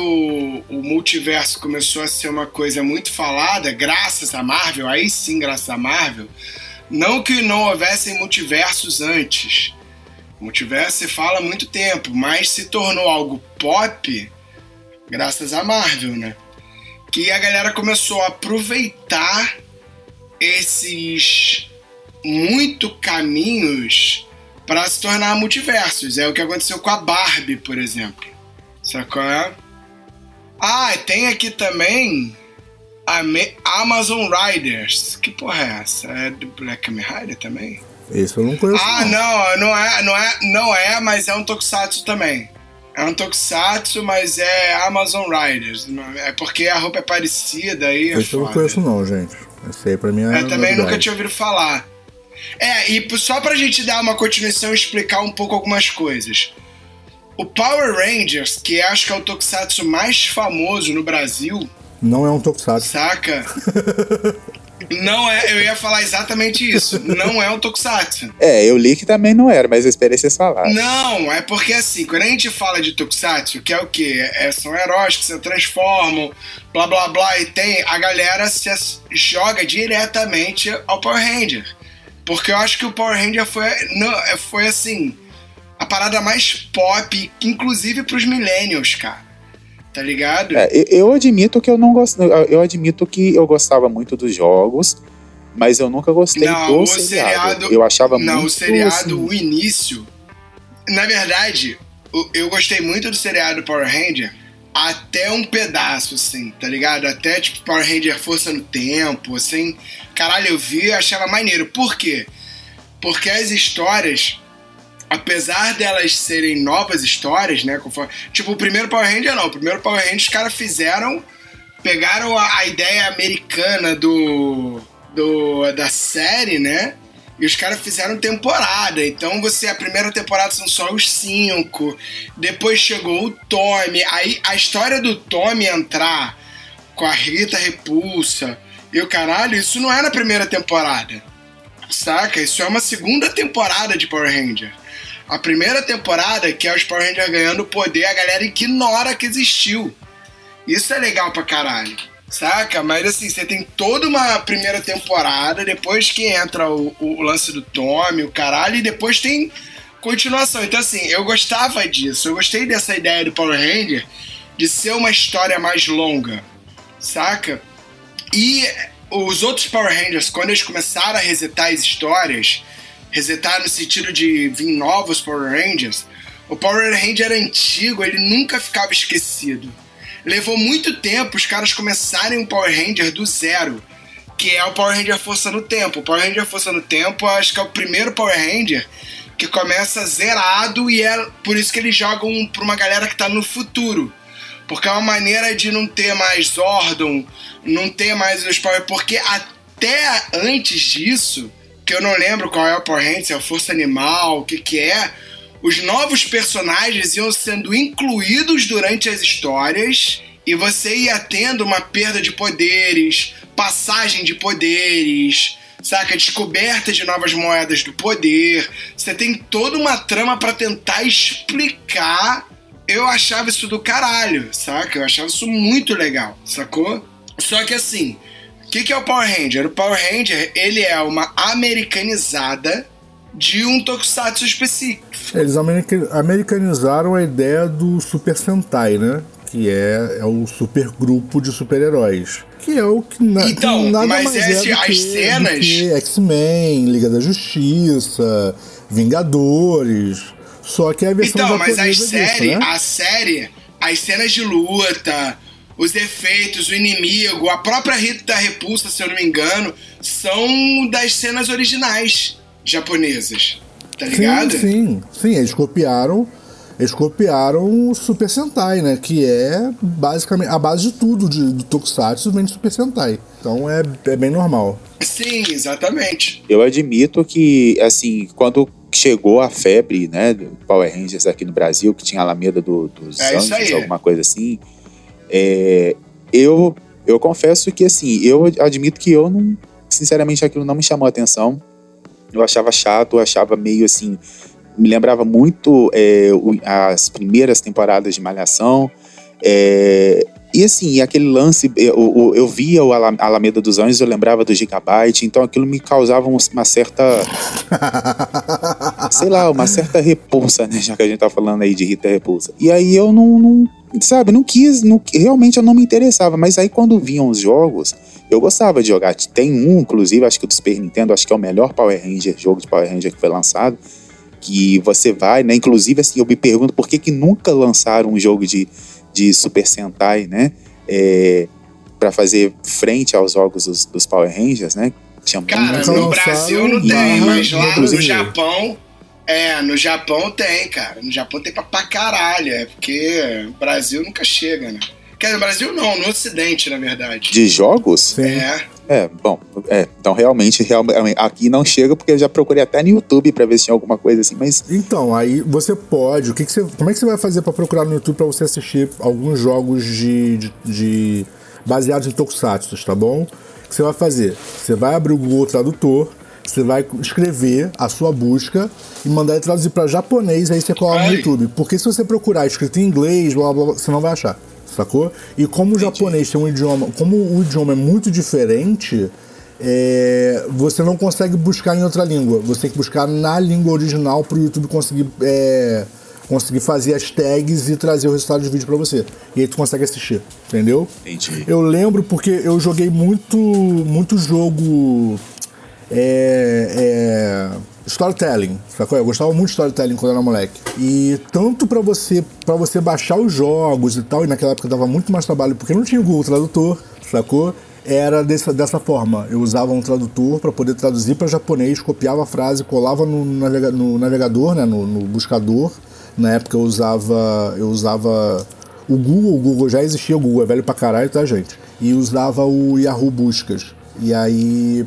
o multiverso começou a ser uma coisa muito falada, graças a Marvel, aí sim, graças a Marvel, não que não houvessem multiversos antes. Multiverso se fala há muito tempo, mas se tornou algo pop graças a Marvel, né? Que a galera começou a aproveitar esses muito caminhos para se tornar multiversos. É o que aconteceu com a Barbie, por exemplo. Sacou? Ah, tem aqui também a Amazon Riders. Que porra é essa? É do Black Rider também? Isso eu não conheço. Ah, não. não, não é, não é, não é, mas é um Tokusatsu também. É um Tokusatsu, mas é Amazon Riders. É porque a roupa é parecida aí. É Isso eu não conheço não, gente. Esse aí pra mim é. Eu também nunca tinha ouvido falar. É, e só pra gente dar uma continuação e explicar um pouco algumas coisas. O Power Rangers, que acho que é o tokusatsu mais famoso no Brasil. Não é um tokusatsu. Saca? [laughs] Não é, eu ia falar exatamente isso. Não é um tokusatsu. É, eu li que também não era, mas eu esperei vocês falarem. Não, é porque assim, quando a gente fala de tokusatsu, que é o quê? É, são heróis que se transformam, blá blá blá, e tem, a galera se joga diretamente ao Power Ranger. Porque eu acho que o Power Ranger foi, não, foi assim, a parada mais pop, inclusive pros millennials, cara. Tá ligado? É, eu admito que eu não gosto. Eu admito que eu gostava muito dos jogos, mas eu nunca gostei não, do seriado. seriado. Eu achava não, muito. Não, o seriado, assim... o início. Na verdade, eu gostei muito do seriado Power Ranger, até um pedaço, assim, tá ligado? Até tipo Power Ranger Força no Tempo, assim. Caralho, eu vi e achava maneiro. Por quê? Porque as histórias, apesar delas serem novas histórias, né? conforme- Tipo, o primeiro Power Ranger não. O primeiro Power Ranger os caras fizeram. Pegaram a, a ideia americana do, do. da série, né? E os caras fizeram temporada. Então você, a primeira temporada são só os cinco. Depois chegou o Tommy. Aí a história do Tommy entrar com a Rita Repulsa e o caralho, isso não é na primeira temporada. Saca? Isso é uma segunda temporada de Power Ranger. A primeira temporada, que é os Power Rangers ganhando poder, a galera ignora que existiu. Isso é legal pra caralho. Saca? Mas assim, você tem toda uma primeira temporada, depois que entra o, o lance do Tommy, o caralho, e depois tem continuação. Então, assim, eu gostava disso. Eu gostei dessa ideia do Power Ranger de ser uma história mais longa. Saca? E os outros Power Rangers, quando eles começaram a resetar as histórias, resetar no sentido de vir novos Power Rangers, o Power Ranger antigo, ele nunca ficava esquecido. Levou muito tempo os caras começarem um Power Ranger do zero, que é o Power Ranger Força no Tempo. O Power Ranger Força no Tempo, acho que é o primeiro Power Ranger que começa zerado e é por isso que eles jogam pra uma galera que tá no futuro. Porque é uma maneira de não ter mais Zordon, não ter mais os Power. Porque até antes disso, que eu não lembro qual é o Power se é Força Animal, o que que é, os novos personagens iam sendo incluídos durante as histórias e você ia tendo uma perda de poderes, passagem de poderes, saca? Descoberta de novas moedas do poder. Você tem toda uma trama pra tentar explicar. Eu achava isso do caralho, saca? Eu achava isso muito legal, sacou? Só que assim, o que, que é o Power Ranger? O Power Ranger, ele é uma americanizada de um tokusatsu específico. Eles america- americanizaram a ideia do Super Sentai, né? Que é, é o super grupo de super-heróis. Que é o que, na, Então, que nada mas mais esse- é do as que, cenas- X-Men, Liga da Justiça, Vingadores. Só que é a versão Então, mas as série, disso, né? a série, as cenas de luta, os efeitos, o inimigo, a própria Rita da Repulsa, se eu não me engano, são das cenas originais japonesas. Tá ligado? Sim, sim, sim, eles copiaram. Eles copiaram o Super Sentai, né? Que é basicamente a base de tudo de, do Tokusatsu vem de Super Sentai. Então é, é bem normal. Sim, exatamente. Eu admito que, assim, quando chegou a febre, né, do Power Rangers aqui no Brasil, que tinha a Alameda do, dos É Anjos, alguma coisa assim, é, eu, eu confesso que, assim, eu admito que eu não, sinceramente, aquilo não me chamou a atenção. Eu achava chato, eu achava meio assim, me lembrava muito é, as primeiras temporadas de Malhação. é, e assim, aquele lance, eu, eu, via o Ala- Alameda dos Anjos, eu lembrava do Gigabyte, então aquilo me causava um- uma certa, [laughs] sei lá, uma certa repulsa, né? Já que a gente tá falando aí de Rita Repulsa. E aí eu não, não sabe, não quis, não, realmente eu não me interessava. Mas aí quando vinham os jogos, eu gostava de jogar. Tem um, inclusive, acho que do Super Nintendo, acho que é o melhor Power Ranger, jogo de Power Ranger que foi lançado. Que você vai, né? Inclusive, assim, eu me pergunto por que, que nunca lançaram um jogo de, de Super Sentai, né? É, para fazer frente aos jogos dos, dos Power Rangers, né? Tinha Cara, no Brasil não tem, mas lá no. Japão. É, no Japão tem, cara. No Japão tem pra, pra caralho. É porque o Brasil nunca chega, né? Quer dizer, no Brasil não, no Ocidente, na verdade. de jogos? Sim. É. É, bom, é, então realmente, realmente aqui não chega porque eu já procurei até no YouTube pra ver se tinha alguma coisa assim, mas Então, aí você pode. O que, que você, como é que você vai fazer pra procurar no YouTube pra você assistir alguns jogos de, de, de- baseados em Tokusatsu, tá bom? O que você vai fazer? Você vai abrir o Google Tradutor, você vai escrever a sua busca e mandar ele traduzir pra japonês, aí você coloca no Ai. YouTube. Porque se você procurar escrito em inglês, blá, blá, blá, você não vai achar. Sacou? E como o japonês tem um idioma, como o idioma é muito diferente, é, você não consegue buscar em outra língua. Você tem que buscar na língua original para o YouTube conseguir, é, conseguir fazer as tags e trazer o resultado do vídeo para você. E aí tu consegue assistir, entendeu? Entendi. Eu lembro porque eu joguei muito, muito jogo. É, é, storytelling, sacou? Eu gostava muito de storytelling quando era moleque. E tanto pra você para você baixar os jogos e tal, e naquela época dava muito mais trabalho porque não tinha o Google Tradutor, sacou? Era dessa, dessa forma. Eu usava um tradutor para poder traduzir para japonês, copiava a frase, colava no, navega, no navegador, né, no, no buscador. Na época eu usava eu usava o Google, o Google já existia, o Google é velho pra caralho, tá, gente? E usava o Yahoo Buscas. E aí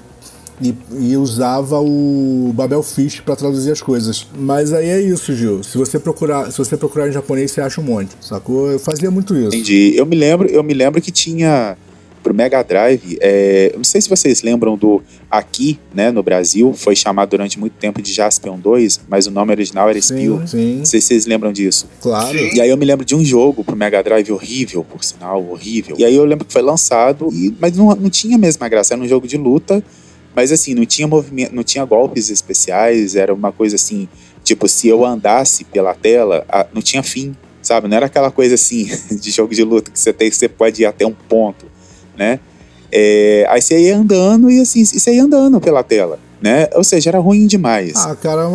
e, e, usava o Babel Fish para traduzir as coisas. Mas aí é isso, Gil. Se você procurar, se você procurar em japonês, você acha um monte, sacou? Eu fazia muito isso. Entendi. Eu me lembro, eu me lembro que tinha pro Mega Drive, é, eu não sei se vocês lembram do aqui, né, no Brasil, foi chamado durante muito tempo de Jaspion 2, mas o nome original era Spill. Sim. Não sei se vocês lembram disso. Claro. E aí eu me lembro de um jogo pro Mega Drive horrível, por sinal, horrível. E aí eu lembro que foi lançado, e, mas não, não tinha a mesma graça, era um jogo de luta, mas assim, não tinha movimento, não tinha golpes especiais, era uma coisa assim, tipo, se eu andasse pela tela, não tinha fim, sabe? Não era aquela coisa assim [laughs] de jogo de luta que você tem, você pode ir até um ponto, né? É, aí você ia andando e assim, você ia andando pela tela, né? Ou seja, era ruim demais. Ah, cara,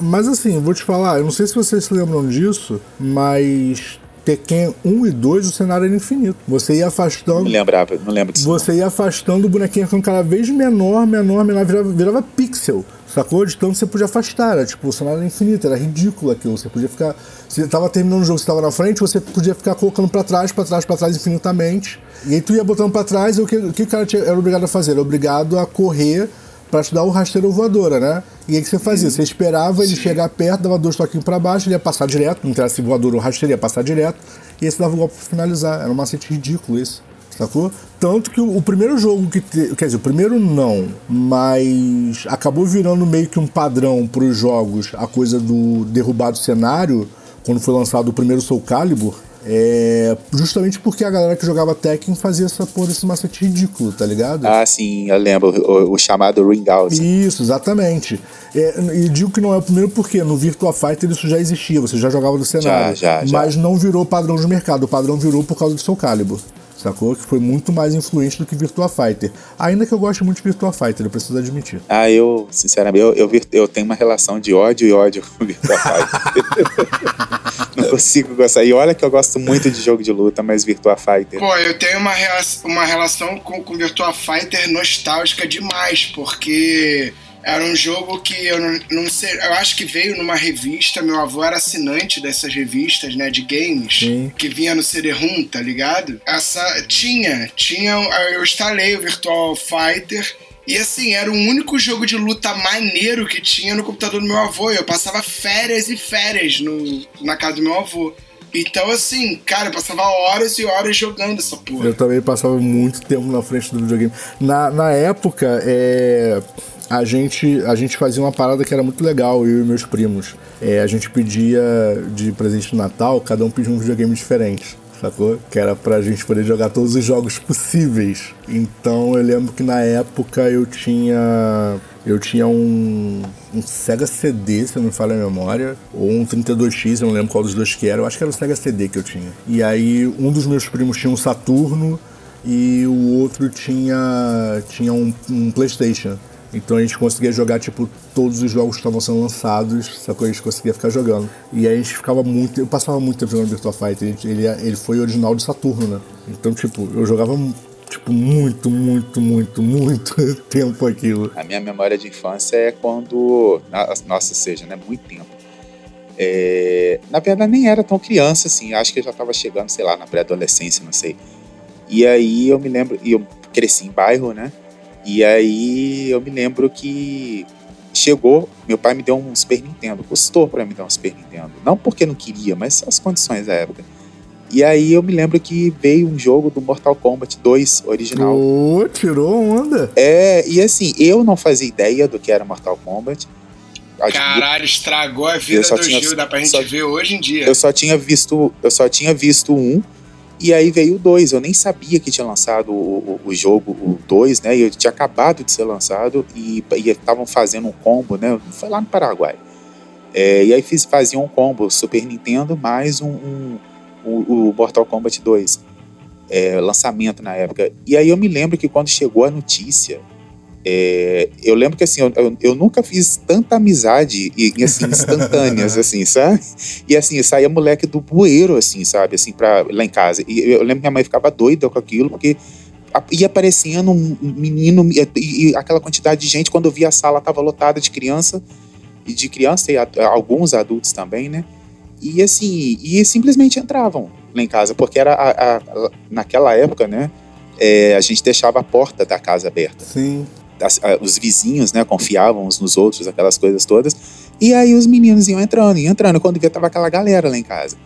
mas assim, vou te falar, eu não sei se vocês se lembram disso, mas Tekken 1 e 2 o cenário era infinito. Você ia afastando. Não lembrava, não lembro disso. Você ia afastando o bonequinho ficando cada vez menor, menor, menor, virava, virava pixel. Sacou? De tanto você podia afastar. Era, tipo, o cenário era infinito, era ridículo aquilo. Você podia ficar. Você tava terminando o jogo, você tava na frente, você podia ficar colocando para trás, para trás, para trás infinitamente. E aí tu ia botando para trás e o que, o que o cara tinha, era obrigado a fazer? Era obrigado a correr para te dar o rasteiro voadora, né? E aí que você fazia? Você esperava ele Sim. chegar perto, dava dois toquinhos para baixo, ele ia passar direto, não interessa se voador ou rasteiro, ia passar direto, e aí você dava o golpe pra finalizar. Era um macete ridículo isso. Sacou? Tanto que o, o primeiro jogo que. Te, quer dizer, o primeiro não, mas acabou virando meio que um padrão para os jogos a coisa do derrubar do cenário, quando foi lançado o primeiro Soul Calibur é, justamente porque a galera que jogava Tekken fazia essa porra esse macete ridículo, tá ligado? Ah, sim, eu lembro, o, o chamado ring out. Isso, exatamente. É, e digo que não é o primeiro porque no Virtua Fighter isso já existia, você já jogava no cenário. Já, já, mas não virou padrão de mercado, o padrão virou por causa do seu Calibur sacou? Que foi muito mais influente do que Virtua Fighter. Ainda que eu goste muito de Virtua Fighter, eu preciso admitir. Ah, eu, sinceramente, eu, eu, eu tenho uma relação de ódio e ódio com Virtua [laughs] Fighter. [laughs] Não consigo gostar. E olha que eu gosto muito de jogo de luta, mas Virtua Fighter. Pô, eu tenho uma, uma relação com, com Virtua Fighter nostálgica demais, porque era um jogo que eu não, não, sei, eu acho que veio numa revista, meu avô era assinante dessas revistas, né, de games, Sim. que vinha no CD-ROM, tá ligado? Essa tinha, tinha, eu instalei o Virtual Fighter e assim, era o único jogo de luta maneiro que tinha no computador do meu avô. Eu passava férias e férias no, na casa do meu avô. Então, assim, cara, eu passava horas e horas jogando essa porra. Eu também passava muito tempo na frente do videogame. Na, na época, é, a, gente, a gente fazia uma parada que era muito legal, eu e meus primos. É, a gente pedia de presente de Natal, cada um pedia um videogame diferente sacou? Que era pra gente poder jogar todos os jogos possíveis. Então eu lembro que na época eu tinha. Eu tinha um, um Sega CD, se eu não me falha a memória, ou um 32X, eu não lembro qual dos dois que era. Eu acho que era o Sega CD que eu tinha. E aí um dos meus primos tinha um Saturno e o outro tinha, tinha um, um PlayStation. Então a gente conseguia jogar, tipo, todos os jogos que estavam sendo lançados, sacou? A gente conseguia ficar jogando. E aí a gente ficava muito. Eu passava muito tempo jogando Virtua Fighter. Ele, ele foi original de Saturno, né? Então, tipo, eu jogava tipo, muito, muito, muito, muito [laughs] tempo aquilo. A minha memória de infância é quando. Nossa, seja, né? Muito tempo. É... Na verdade, nem era tão criança assim. Acho que eu já tava chegando, sei lá, na pré-adolescência, não sei. E aí eu me lembro. E eu cresci em bairro, né? E aí eu me lembro que chegou, meu pai me deu um Super Nintendo, custou para me dar um Super Nintendo. Não porque não queria, mas as condições da época. E aí eu me lembro que veio um jogo do Mortal Kombat 2 original. Oh, tirou onda. É, e assim, eu não fazia ideia do que era Mortal Kombat. Caralho, estragou a vida do tinha, Gil, dá pra gente só, ver hoje em dia. Eu só tinha visto, eu só tinha visto um e aí veio o 2. Eu nem sabia que tinha lançado o, o, o jogo, o 2, né? E eu tinha acabado de ser lançado e estavam fazendo um combo, né? Foi lá no Paraguai. É, e aí fiz, faziam um combo Super Nintendo mais um, um o, o, Mortal Kombat 2. É, lançamento na época. E aí eu me lembro que quando chegou a notícia É, eu lembro que assim, eu, eu, nunca fiz tanta amizade e, e assim, instantâneas, [laughs] assim, sabe? E assim, saía moleque do bueiro, assim, sabe? Assim, pra, lá em casa. E eu lembro que minha mãe ficava doida com aquilo, porque ia aparecendo um menino e, e, aquela quantidade de gente, quando eu via a sala tava lotada de criança, e de criança e a, alguns adultos também, né? E assim, e simplesmente entravam lá em casa, porque era a, a, naquela época, né? É, a gente deixava a porta da casa aberta. Sim as, a, os vizinhos, né, confiavam uns nos outros, aquelas coisas todas. E aí os meninos iam entrando, iam entrando, quando via tava aquela galera lá em casa,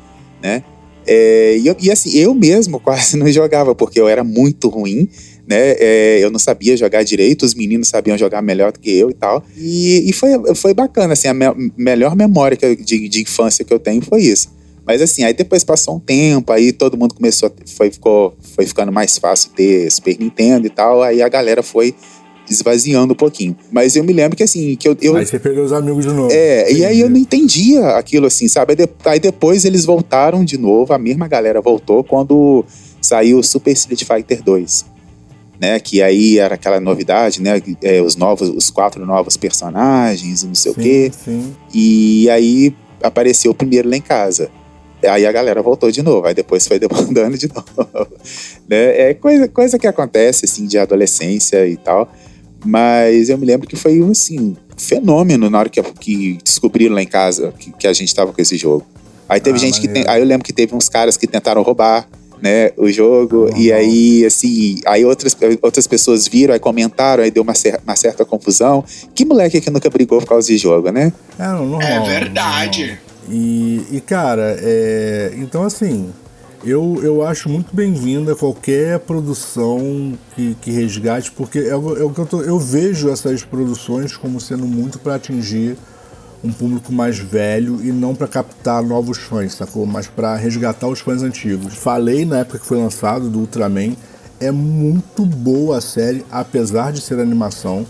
né? É, e, e, assim, eu mesmo [laughs] quase não jogava, porque eu era muito ruim, né? É, eu não sabia jogar direito, os meninos sabiam jogar melhor do que eu e tal. E, e foi, foi bacana, assim, a me, melhor memória eu, de, de infância que eu tenho foi isso. Mas assim, aí depois passou um tempo, aí todo mundo começou, foi, ficou, foi ficando mais fácil ter Super Nintendo e tal, aí a galera foi esvaziando um pouquinho. Mas eu me lembro que assim, que eu. eu aí você perdeu os amigos de novo. É, Entendi. e aí eu não entendia aquilo assim, sabe? Aí, de, aí, depois eles voltaram de novo, a mesma galera voltou quando saiu o Super Street Fighter 2. Né, que aí era aquela novidade, né? É, os novos, os quatro novos personagens e não sei sim, o quê. Sim. E aí apareceu o primeiro lá em casa. Aí a galera voltou de novo, aí depois foi [laughs] demandando de novo. né? É coisa, coisa que acontece, assim, de adolescência e tal. Mas eu me lembro que foi, assim, fenômeno na hora que, que descobriram lá em casa que, que a gente tava com esse jogo. Aí teve ah, gente que. Tem, aí eu lembro que teve uns caras que tentaram roubar. Né, o jogo, uhum. e aí, assim, aí outras, outras pessoas viram, aí comentaram, aí deu uma, cer uma certa confusão. Que moleque que nunca brigou por causa de jogo, né? É, normal, é verdade. Normal. E, e, cara, é, então assim, eu, eu acho muito bem-vinda qualquer produção que, que resgate, porque é, é o que eu, tô, eu vejo essas produções como sendo muito para atingir um público mais velho e não para captar novos fãs, sacou? Mas para resgatar os fãs antigos. Falei na época que foi lançado do Ultraman, é muito boa a série, apesar de ser animação.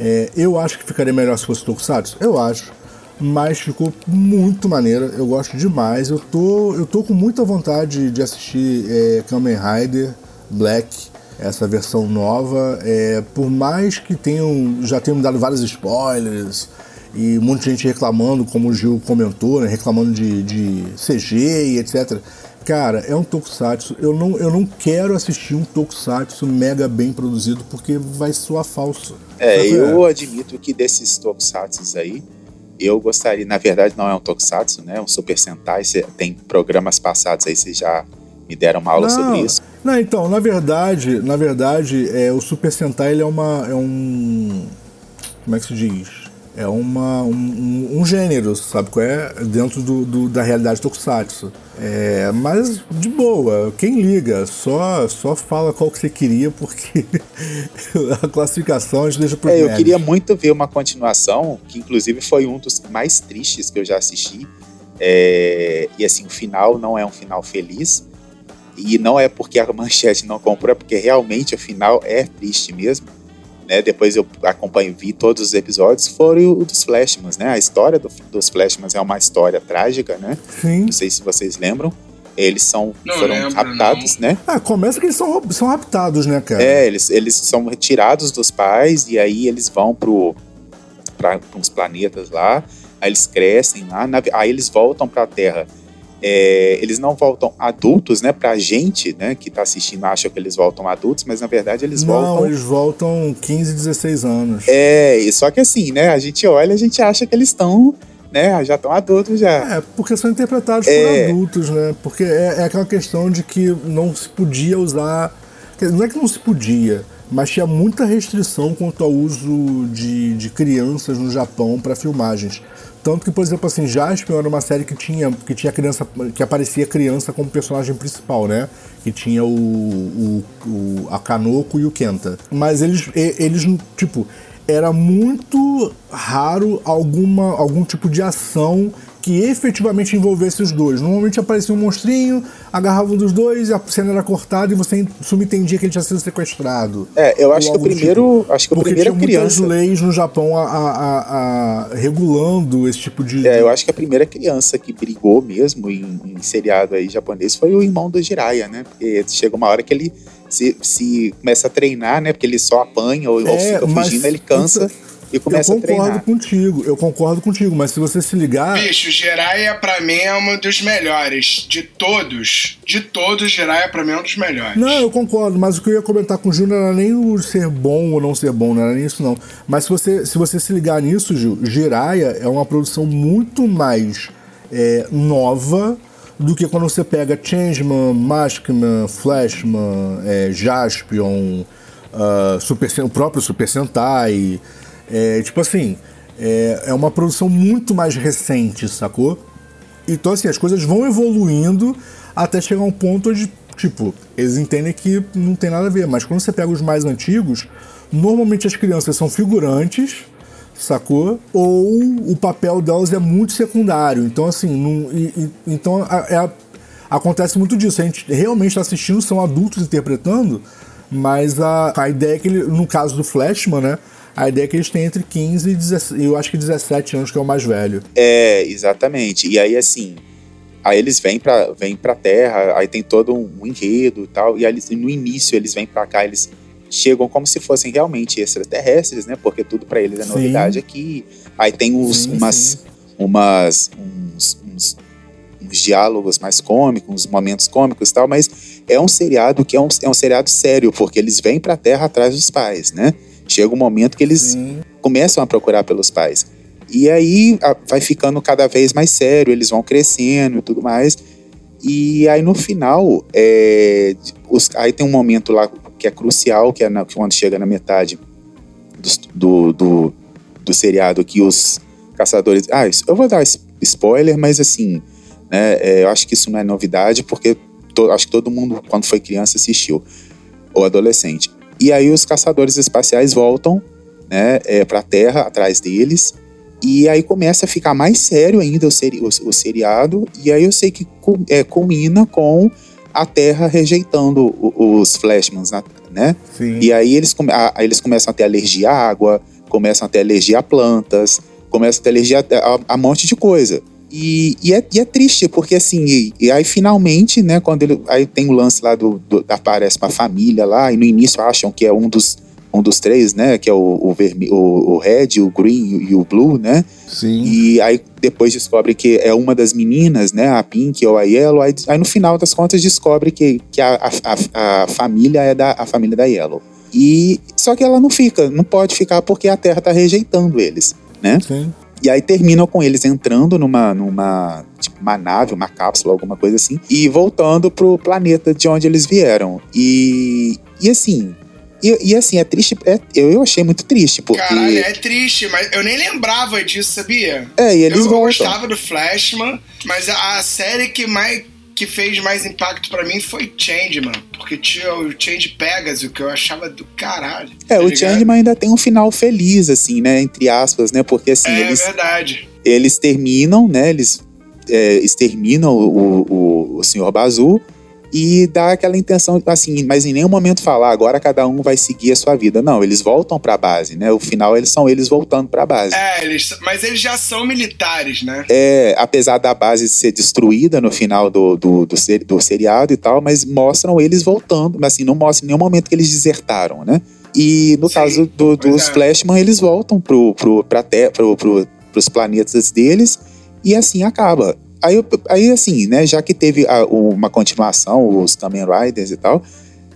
É, eu acho que ficaria melhor se fosse Tokusatsu, eu acho mas ficou muito maneira, eu gosto demais. Eu tô, eu tô com muita vontade de assistir é, Kamen Rider Black, essa versão nova. É, por mais que tenham, já tenham dado vários spoilers e muita gente reclamando, como o Gil comentou, né, reclamando de, de CG e etc. Cara, é um tokusatsu. Eu não, eu não quero assistir um tokusatsu mega bem produzido porque vai soar falso. É, eu admito que desses tokusatsu aí, eu gostaria, na verdade não é um Tokusatsu, né? É um Super Sentai, cê, tem programas passados aí, vocês já me deram uma aula não, sobre isso. Não, então, na verdade, na verdade, é, o Super Sentai ele é uma é um como é que se diz? É uma, um, um, gênero, sabe qual é? Dentro do, do da realidade tokusatsu. É, mas de boa, quem liga? Só, só fala qual que você queria, porque [laughs] a classificação a gente deixa por É, eu queria muito ver uma continuação, que inclusive foi um dos mais tristes que eu já assisti. É, e assim, o final não é um final feliz. E não é porque a [laughs] manchete não comprou, é porque realmente o final é triste mesmo né, depois eu acompanho, vi todos os episódios, foram o dos Flashmans, né? A história do, dos Flashmans é uma história trágica, né? Sim. Não sei se vocês lembram. Eles são, não foram lembro, raptados, não. né? Ah, começa que eles são, são raptados, né, cara? É, eles, eles são retirados dos pais e aí eles vão pro, para uns planetas lá, aí eles crescem lá, aí eles voltam para a Terra é, eles não voltam adultos, né? Pra gente, né, que tá assistindo, acha que eles voltam adultos, mas na verdade eles não, voltam. Não, eles voltam 15, 16 anos. É, só que assim, né? A gente olha, a gente acha que eles estão. Né, já estão adultos já. É, porque são interpretados é... por adultos, né? Porque é, é aquela questão de que não se podia usar. Não é que não se podia, mas tinha muita restrição quanto ao uso de, de crianças no Japão para filmagens. Tanto que, por exemplo, assim, Jaspion era uma série que tinha, que tinha criança, que aparecia criança como personagem principal, né? Que tinha o, o, o a Kanoko e o Kenta. Mas eles, eles, tipo, era muito raro alguma, algum tipo de ação que efetivamente envolvesse os dois. Normalmente aparecia um monstrinho, agarrava um dos dois, a cena era cortada e você subentendia que ele tinha sido sequestrado. É, eu acho que o primeiro. Tipo. Acho que o Porque primeiro tinha criança. muitas leis no Japão a, a, a, regulando esse tipo de. É, eu acho que a primeira criança que brigou mesmo em, em seriado aí japonês foi o irmão do Jiraiya, né? Porque chega uma hora que ele se, se começa a treinar, né? Porque ele só apanha ou, ou É, fica mas fugindo, ele cansa e começa eu concordo contigo, eu concordo contigo, mas se você se ligar. Bicho, Jiraiya pra mim é um dos melhores. De todos, de todos, Jiraiya pra mim é um dos melhores. Não, eu concordo, mas o que eu ia comentar com o Gil não era nem o ser bom ou não ser bom, não era nem isso não. Mas se você se, você se ligar nisso, Gil, Jiraiya é uma produção muito mais é, nova do que quando você pega Changeman, Maskman, Flashman, é, Jaspion, ah, Super, o próprio Super Sentai. É, tipo assim, é, é uma produção muito mais recente, sacou? Então, assim, as coisas vão evoluindo até chegar um ponto onde, tipo, eles entendem que não tem nada a ver. Mas quando você pega os mais antigos, normalmente as crianças são figurantes, sacou? Ou o papel delas é muito secundário. Então, assim, não, e- e- então a- é a- acontece muito disso. A gente realmente está assistindo, são adultos interpretando, mas a, a ideia é que ele, no caso do Flashman, né? A ideia é que eles têm entre 15 e 17, eu acho que 17 anos, que é o mais velho. É, exatamente. E aí, assim, aí eles vêm pra, vêm pra Terra, aí tem todo um, enredo e tal, e aí, no início eles vêm pra cá, eles chegam como se fossem realmente extraterrestres, né? Porque tudo pra eles é Sim. novidade aqui. Aí tem uns, Sim, umas, sim. umas uns, uns, uns diálogos mais cômicos, uns momentos cômicos e tal, mas é um seriado que é um, é um seriado sério, porque eles vêm pra Terra atrás dos pais, né? Chega um momento que eles Sim. começam a procurar pelos pais. E aí a- vai ficando cada vez mais sério, eles vão crescendo e tudo mais. E aí no final, é, os- aí tem um momento lá que é crucial, que é na- quando chega na metade dos- do, do, do seriado, que os caçadores. Ah, isso- eu vou dar spoiler, mas assim, né, é, eu acho que isso não é novidade, porque to- acho que todo mundo, quando foi criança, assistiu, ou adolescente. E aí os caçadores espaciais voltam né, é, para a Terra atrás deles. E aí começa a ficar mais sério ainda o, seri o, o seriado. E aí eu sei que cu- é, culmina com a Terra rejeitando o- os Flashmans, né? Sim. E aí eles, come- a- eles começam a ter alergia à água, começam a ter alergia a plantas, começam a ter alergia a, a- a um monte de coisa. E, e é, e é triste, porque assim, e, e aí finalmente, né, quando ele. Aí tem o lance lá do, do aparece uma família lá, e no início acham que é um dos, um dos três, né? Que é o, o, verme, o, o red, o green e o- blue, né? Sim. E aí depois descobre que é uma das meninas, né? A Pink ou a Yellow. Aí, aí no final das contas descobre que, que a, a, a- a família é da a família da Yellow. E só que ela não fica, não pode ficar porque a Terra tá rejeitando eles, né? Sim. E aí terminam com eles entrando numa, numa tipo, uma nave, uma cápsula, alguma coisa assim, e voltando pro planeta de onde eles vieram. E, e assim, e, e assim, é triste, é- eu, eu achei muito triste, porque. Caralho, é triste, mas eu nem lembrava disso, sabia? É, e eles eu, eu voltam. gostava do Flashman, mas a, a série que mais que fez mais impacto pra mim foi Changeman, porque tinha o Change Pegasus, que eu achava do caralho. É, tá o ligado? Changeman ainda tem um final feliz, assim, né? Entre aspas, né? Porque assim, É eles, verdade. eles terminam, né? Eles é, exterminam o, o, o Senhor Bazu e dá aquela intenção, assim, mas em nenhum momento falar agora cada um vai seguir a sua vida. Não, eles voltam pra base, né? O final eles são eles voltando pra base. É, eles, mas eles já são militares, né? É, apesar da base ser destruída no final do, do, do, ser- do seriado e tal, mas mostram eles voltando, mas assim, não mostra em nenhum momento que eles desertaram, né? E no Sim, caso do- dos é. Flashman, eles voltam pro, pro, pra te, pro, pro, pros planetas deles e assim acaba. Aí, eu- aí assim, né, já que teve a- uma continuação, os Kamen Riders e tal,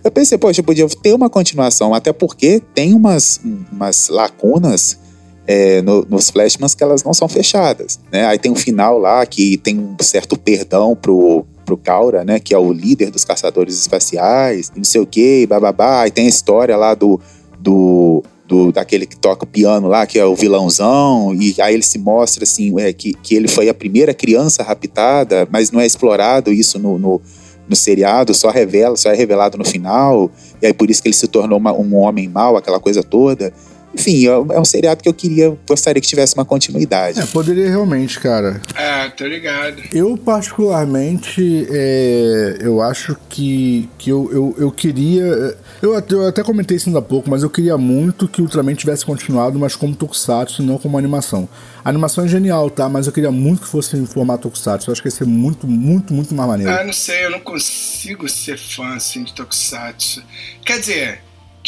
eu pensei, poxa, podia ter uma continuação, até porque tem umas, umas lacunas é, no- nos Flashmans que elas não são fechadas, né? Aí tem um final lá que tem um certo perdão pro, pro Kaura, né? Que é o líder dos caçadores espaciais, não sei o que, bababá. Aí tem a história lá do, do, do daquele que toca piano lá, que é o vilãozão, e aí ele se mostra assim, é, que, que ele foi a primeira criança raptada, mas não é explorado isso no, no, no seriado, só revela, só é revelado no final, e aí por isso que ele se tornou uma- um homem mau, aquela coisa toda. Enfim, é um seriado que eu queria, gostaria que tivesse uma continuidade. É, poderia realmente, cara. É, tô ligado. Eu, particularmente, é, eu acho que, que eu, eu, eu queria. Eu, até- eu até comentei isso ainda há pouco, mas eu queria muito que o Ultraman tivesse continuado, mas como Tokusatsu e não como animação. A animação é genial, tá? Mas eu queria muito que fosse em formato Tokusatsu. Eu acho que ia ser muito, muito, muito mais maneiro. Ah, não sei, eu não consigo ser fã assim de Tokusatsu. Quer dizer,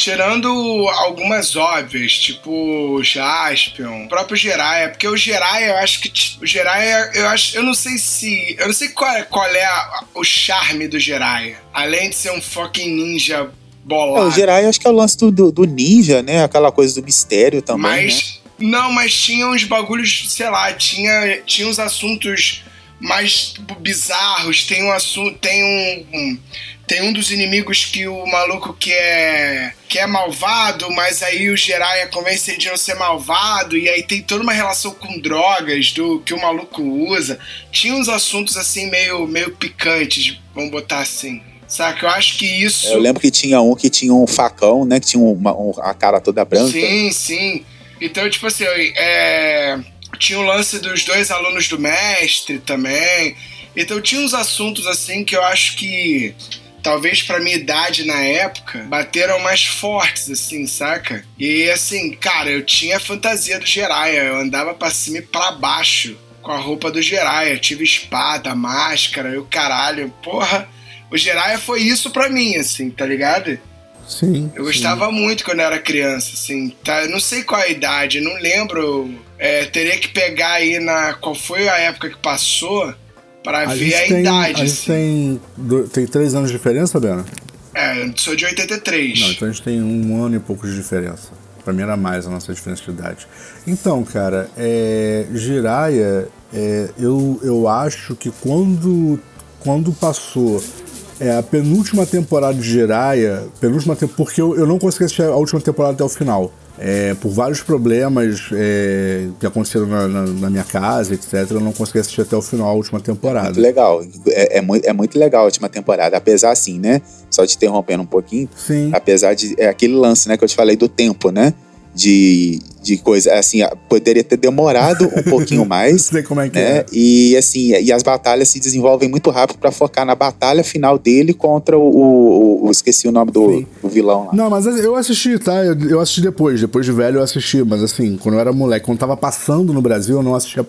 tirando algumas óbvias, tipo Jaspion, o próprio Jiraiya, porque o Jiraiya, eu acho que t- o Jiraiya, eu acho, eu não sei se, eu não sei qual é, qual é a- o charme do Jiraiya, além de ser um fucking ninja É, bolado. o Jirai, acho que é o lance do, do, do ninja, né? Aquela coisa do mistério também, né? Mas. Não, mas tinha uns bagulhos, sei lá, tinha, tinha uns assuntos mais bizarros. Tem um assunto. Tem um. um- tem um dos inimigos que o maluco que é. que é malvado, mas aí o Jiraiya convence ele de não ser malvado. E aí tem toda uma relação com drogas do que o maluco usa. Tinha uns assuntos assim meio, meio picantes, vamos botar assim. Saca? Eu acho que isso. Eu lembro que tinha um que tinha um facão, né? Que tinha uma, um- a cara toda branca. Sim, sim. Então, tipo assim, é, tinha o lance dos dois alunos do mestre também. Então tinha uns assuntos assim que eu acho que talvez pra minha idade na época bateram mais fortes assim, saca? E assim, cara, eu tinha a fantasia do Jiraiya, eu andava pra cima e pra baixo com a roupa do Jiraiya, tive espada, máscara, e o caralho, porra. O Jiraiya foi isso pra mim, assim, tá ligado? Sim. Eu sim. gostava muito quando era criança, assim, tá? Eu não sei qual a idade, não lembro. É, teria que pegar aí na. Qual foi a época que passou pra A ver a tem, idade. a gente assim. tem, do- tem três anos de diferença, Bena? É, eu sou de 83. Não, então a gente tem um ano e pouco de diferença. Pra mim era mais a nossa diferença de idade. Então, cara, é, Jiraya, é, eu, eu acho que quando, quando passou é, a penúltima temporada de Jiraya, penúltima porque eu, eu não consegui assistir a última temporada até o final. É, por vários problemas é, que aconteceram na, na- na minha casa, etc., eu não consegui assistir até o final a última temporada. Muito legal. É, é muito, é muito legal a última temporada. Apesar, assim, né? Só te interrompendo um pouquinho. Sim. Apesar de. É aquele lance, né? Que eu te falei do tempo, né? De, de coisa. Assim, poderia ter demorado um pouquinho [laughs] mais. Sei como é que né? é. E assim, e as batalhas se desenvolvem muito rápido pra focar na batalha final dele contra o, o- o- esqueci o nome do, vilão lá. Não, mas eu assisti, tá? Eu, eu assisti depois, depois de velho eu assisti, mas assim, quando eu era moleque, quando tava passando no Brasil, eu não assistia.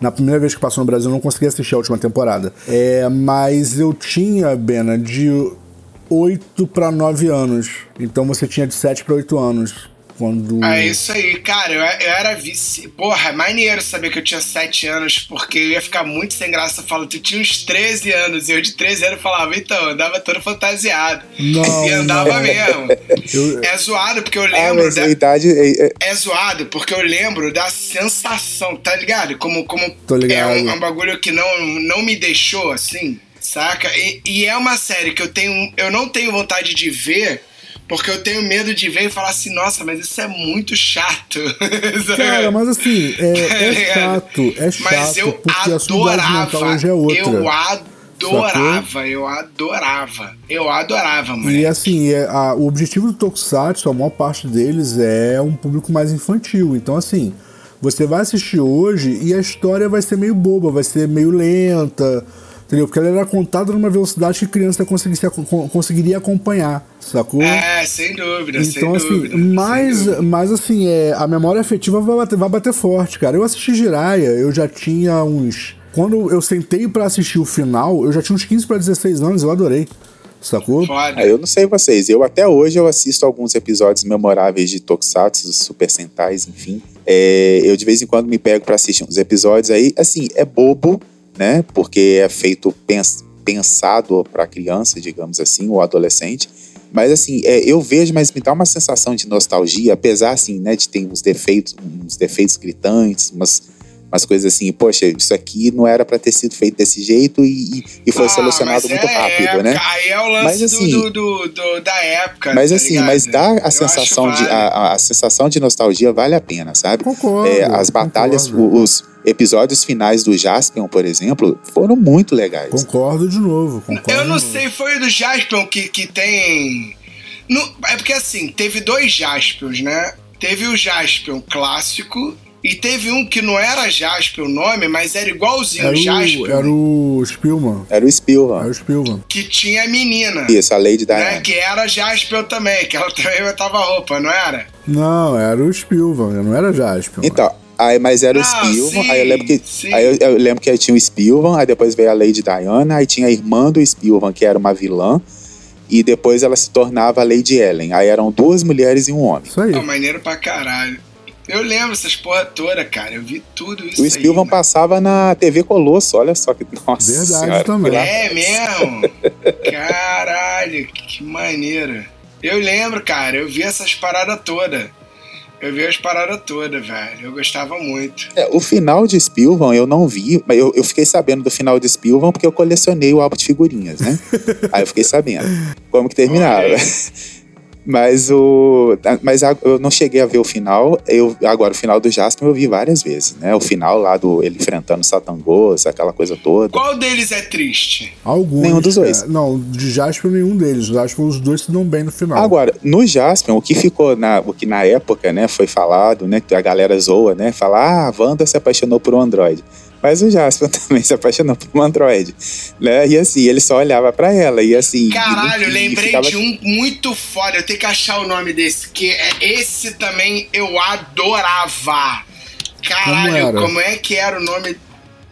Na primeira vez que passou no Brasil, eu não consegui assistir a última temporada. É, mas eu tinha, Bena, de 8 pra 9 anos. Então você tinha de 7 pra 8 anos. Quando. É isso aí, cara. Eu, eu era vice. Porra, é maneiro saber que eu tinha 7 anos, porque eu ia ficar muito sem graça. Eu falo, tu tinha uns 13 anos. E eu de 13 anos falava, então, eu andava todo fantasiado. Não, e andava não. mesmo. [laughs] Eu- É zoado, porque eu Ah, lembro. mas da- a idade. é- é- É zoado, porque eu lembro da sensação, tá ligado? Como, como Tô ligado. é um, um bagulho que não, não me deixou assim, saca? E, e é uma série que eu tenho. Eu não tenho vontade de ver, porque eu tenho medo de ver e falar assim, nossa, mas isso é muito chato. [laughs] Cara, mas assim, é, é chato, é chato, Mas eu mental adorava. hoje é outra. Eu adorava, eu adorava. Eu adorava, mano. E assim, é, a- o objetivo do Tokusatsu, a maior parte deles é um público mais infantil. Então, assim, você vai assistir hoje e a história vai ser meio boba, vai ser meio lenta, entendeu? Porque ela era contada numa velocidade que criança conseguiria, conseguiria acompanhar, sacou? É, sem dúvida, Então, sem assim, dúvida. sem mas, dúvida. mas assim, é, a memória afetiva vai bater, vai bater forte, cara. Eu assisti Jiraya, eu já tinha uns. Quando eu sentei pra assistir o final, eu já tinha uns 15 pra 16 anos, eu adorei. Sacou? Ah, eu não sei vocês, eu até hoje eu assisto alguns episódios memoráveis de Tokusatsu, Super Sentais, enfim. É, eu de vez em quando me pego pra assistir uns episódios aí, assim, é bobo, né? Porque é feito pens- pensado pra criança, digamos assim, ou adolescente. Mas assim, é, eu vejo, mas me dá uma sensação de nostalgia, apesar assim, né, de ter uns defeitos, uns defeitos gritantes, umas umas coisas assim, poxa, isso aqui não era pra ter sido feito desse jeito e, e- e foi Ah, solucionado muito é rápido, época, né? Aí é o lance Mas, assim, do, do, do- da época. Mas tá assim, ligado? mas dá Eu a acho sensação de a, a- a sensação de nostalgia vale a pena, sabe? Concordo, É, as batalhas, concordo. os episódios finais do Jaspion, por exemplo, foram muito legais. Concordo de novo. Concordo Eu não sei, foi o do Jaspion que, que tem. Não, é porque assim, teve dois Jaspions, né? teve o Jaspion clássico e teve um que não era Jaspion o nome, mas era igualzinho Era o Jaspion, o, era o Spielman. Era o Spielman. Era o Spielman. que tinha a menina. Isso, a Lady Né, Diana. que era Jaspion também, que ela [laughs] também botava roupa, não era? Não, era o Spielman, não era Jaspion. Então, aí, mas era o Não, Spielman, sim, aí eu lembro que. sim. Aí eu, eu lembro que aí tinha o Spielman, aí depois veio a Lady Diana, aí tinha a irmã do Spielman, que era uma vilã, e depois ela se tornava a Lady Ellen. Aí eram duas mulheres e um homem. Isso aí. Pô, maneiro pra caralho. Eu lembro essas porra toda, cara. Eu vi tudo isso O mano. passava na TV Colosso, olha só que. Nossa Verdade senhora, também. É mesmo? [laughs] Caralho, que maneiro. Eu lembro, cara, eu vi essas paradas todas. Eu vi as paradas todas, velho. Eu gostava muito. É, o final de Spielman eu não vi, mas eu, eu fiquei sabendo do final de Spielman porque eu colecionei o álbum de figurinhas, né? [laughs] Aí eu fiquei sabendo como que terminava. Olha [laughs] Mas o. Mas a- eu não cheguei a ver o final. Eu, agora, o final do Jasper eu vi várias vezes, né? O final lá do ele enfrentando Satangos, aquela coisa toda. Qual deles é triste? Alguns. Nenhum dos dois. é, não, de Jasper nenhum deles. Jasper os dois se dão bem no final. Agora, no Jasper, o que ficou na, o que na época, né, foi falado, né, que a galera zoa, né, fala, ah, a Wanda se apaixonou por um androide. Mas o Jasper [laughs] também se apaixonou por um androide, né? E assim, ele só olhava pra ela e assim, Caralho, e- e lembrei ficava- de um muito foda. Eu tenho que achar o nome desse. Que é esse também eu adorava. Caralho, era? como é que era o nome?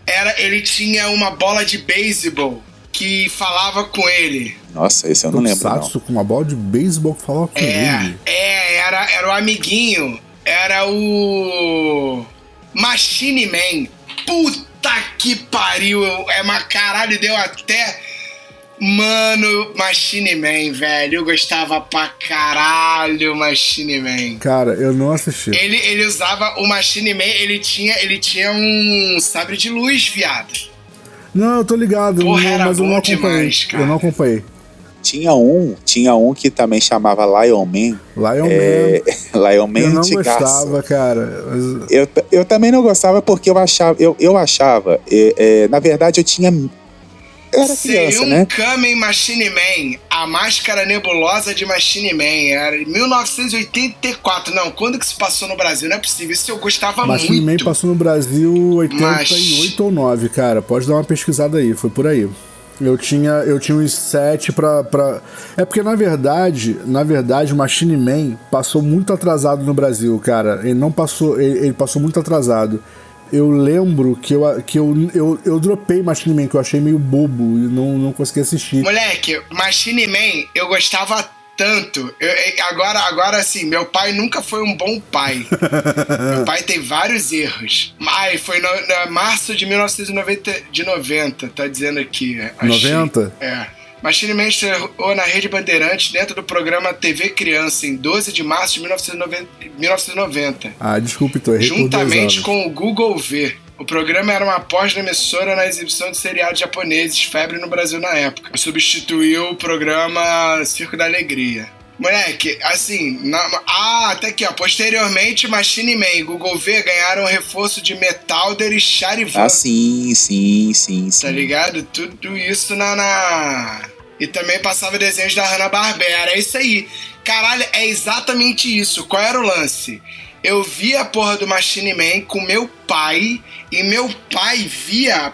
Era, ele tinha uma bola de beisebol que falava com ele. Nossa, esse eu não lembro não. Tokusatsu com uma bola de beisebol que falava com É, ele. é, era, era o amiguinho. Era o. Machine Man. Puta que pariu. É uma caralho, deu até. Mano, Machine Man, velho. Eu gostava pra caralho Machine Man. Cara, eu não assisti. Ele, ele usava o Machine Man, ele tinha, ele tinha um sabre de luz, viado. Não, eu tô ligado, Porra, não, mas eu não acompanhei. demais, eu não acompanhei. Tinha um, tinha um que também chamava Lion Man. Lion É, [laughs] Lion Man. Eu Man não gostava, cara. mas- Eu, eu também não gostava porque eu achava, eu, eu achava, é, é, na verdade eu tinha, eu era criança, Seiyun né? Kamen Machine Man, a máscara nebulosa de Machine Man. Era em 1984. Não, quando que se passou no Brasil? Não é possível. Isso eu gostava Machine Man muito. passou no Brasil 88 Mas- ou 9, cara. Pode dar uma pesquisada aí, foi por aí. Eu tinha, eu tinha uns 7 pra, pra. É porque, na verdade, na verdade, Machine Man passou muito atrasado no Brasil, cara. Ele não passou. Ele, ele passou muito atrasado. Eu lembro que eu, que eu, eu, eu dropei Machine Man, que eu achei meio bobo e não, não consegui assistir. Moleque, Machine Man, eu gostava tanto. Eu- eu- agora, agora, assim, meu pai nunca foi um bom pai. [laughs] meu pai tem vários erros. Mas foi no, no março de 1990, de 90, tá dizendo aqui. é, achei. 90? É. Machine Man estreou na Rede Bandeirantes dentro do programa TV Criança em 12 de março de 1990. 1990 Ah, desculpe, tô errei juntamente com o Google V. O programa era uma após da emissora na exibição de seriados japoneses, febre no Brasil na época. Substituiu o programa Circo da Alegria. Moleque, assim, na- ah, até aqui, ó. Posteriormente, Machine Man e Google V ganharam reforço de Metalder e Charivan. Ah, sim, sim, sim, sim. Tá ligado? Tudo isso na, na. E também passava desenhos da Hanna-Barbera. É isso aí. Caralho, é exatamente isso. Qual era o lance? Eu via a porra do Machine Man com meu pai. E meu pai via.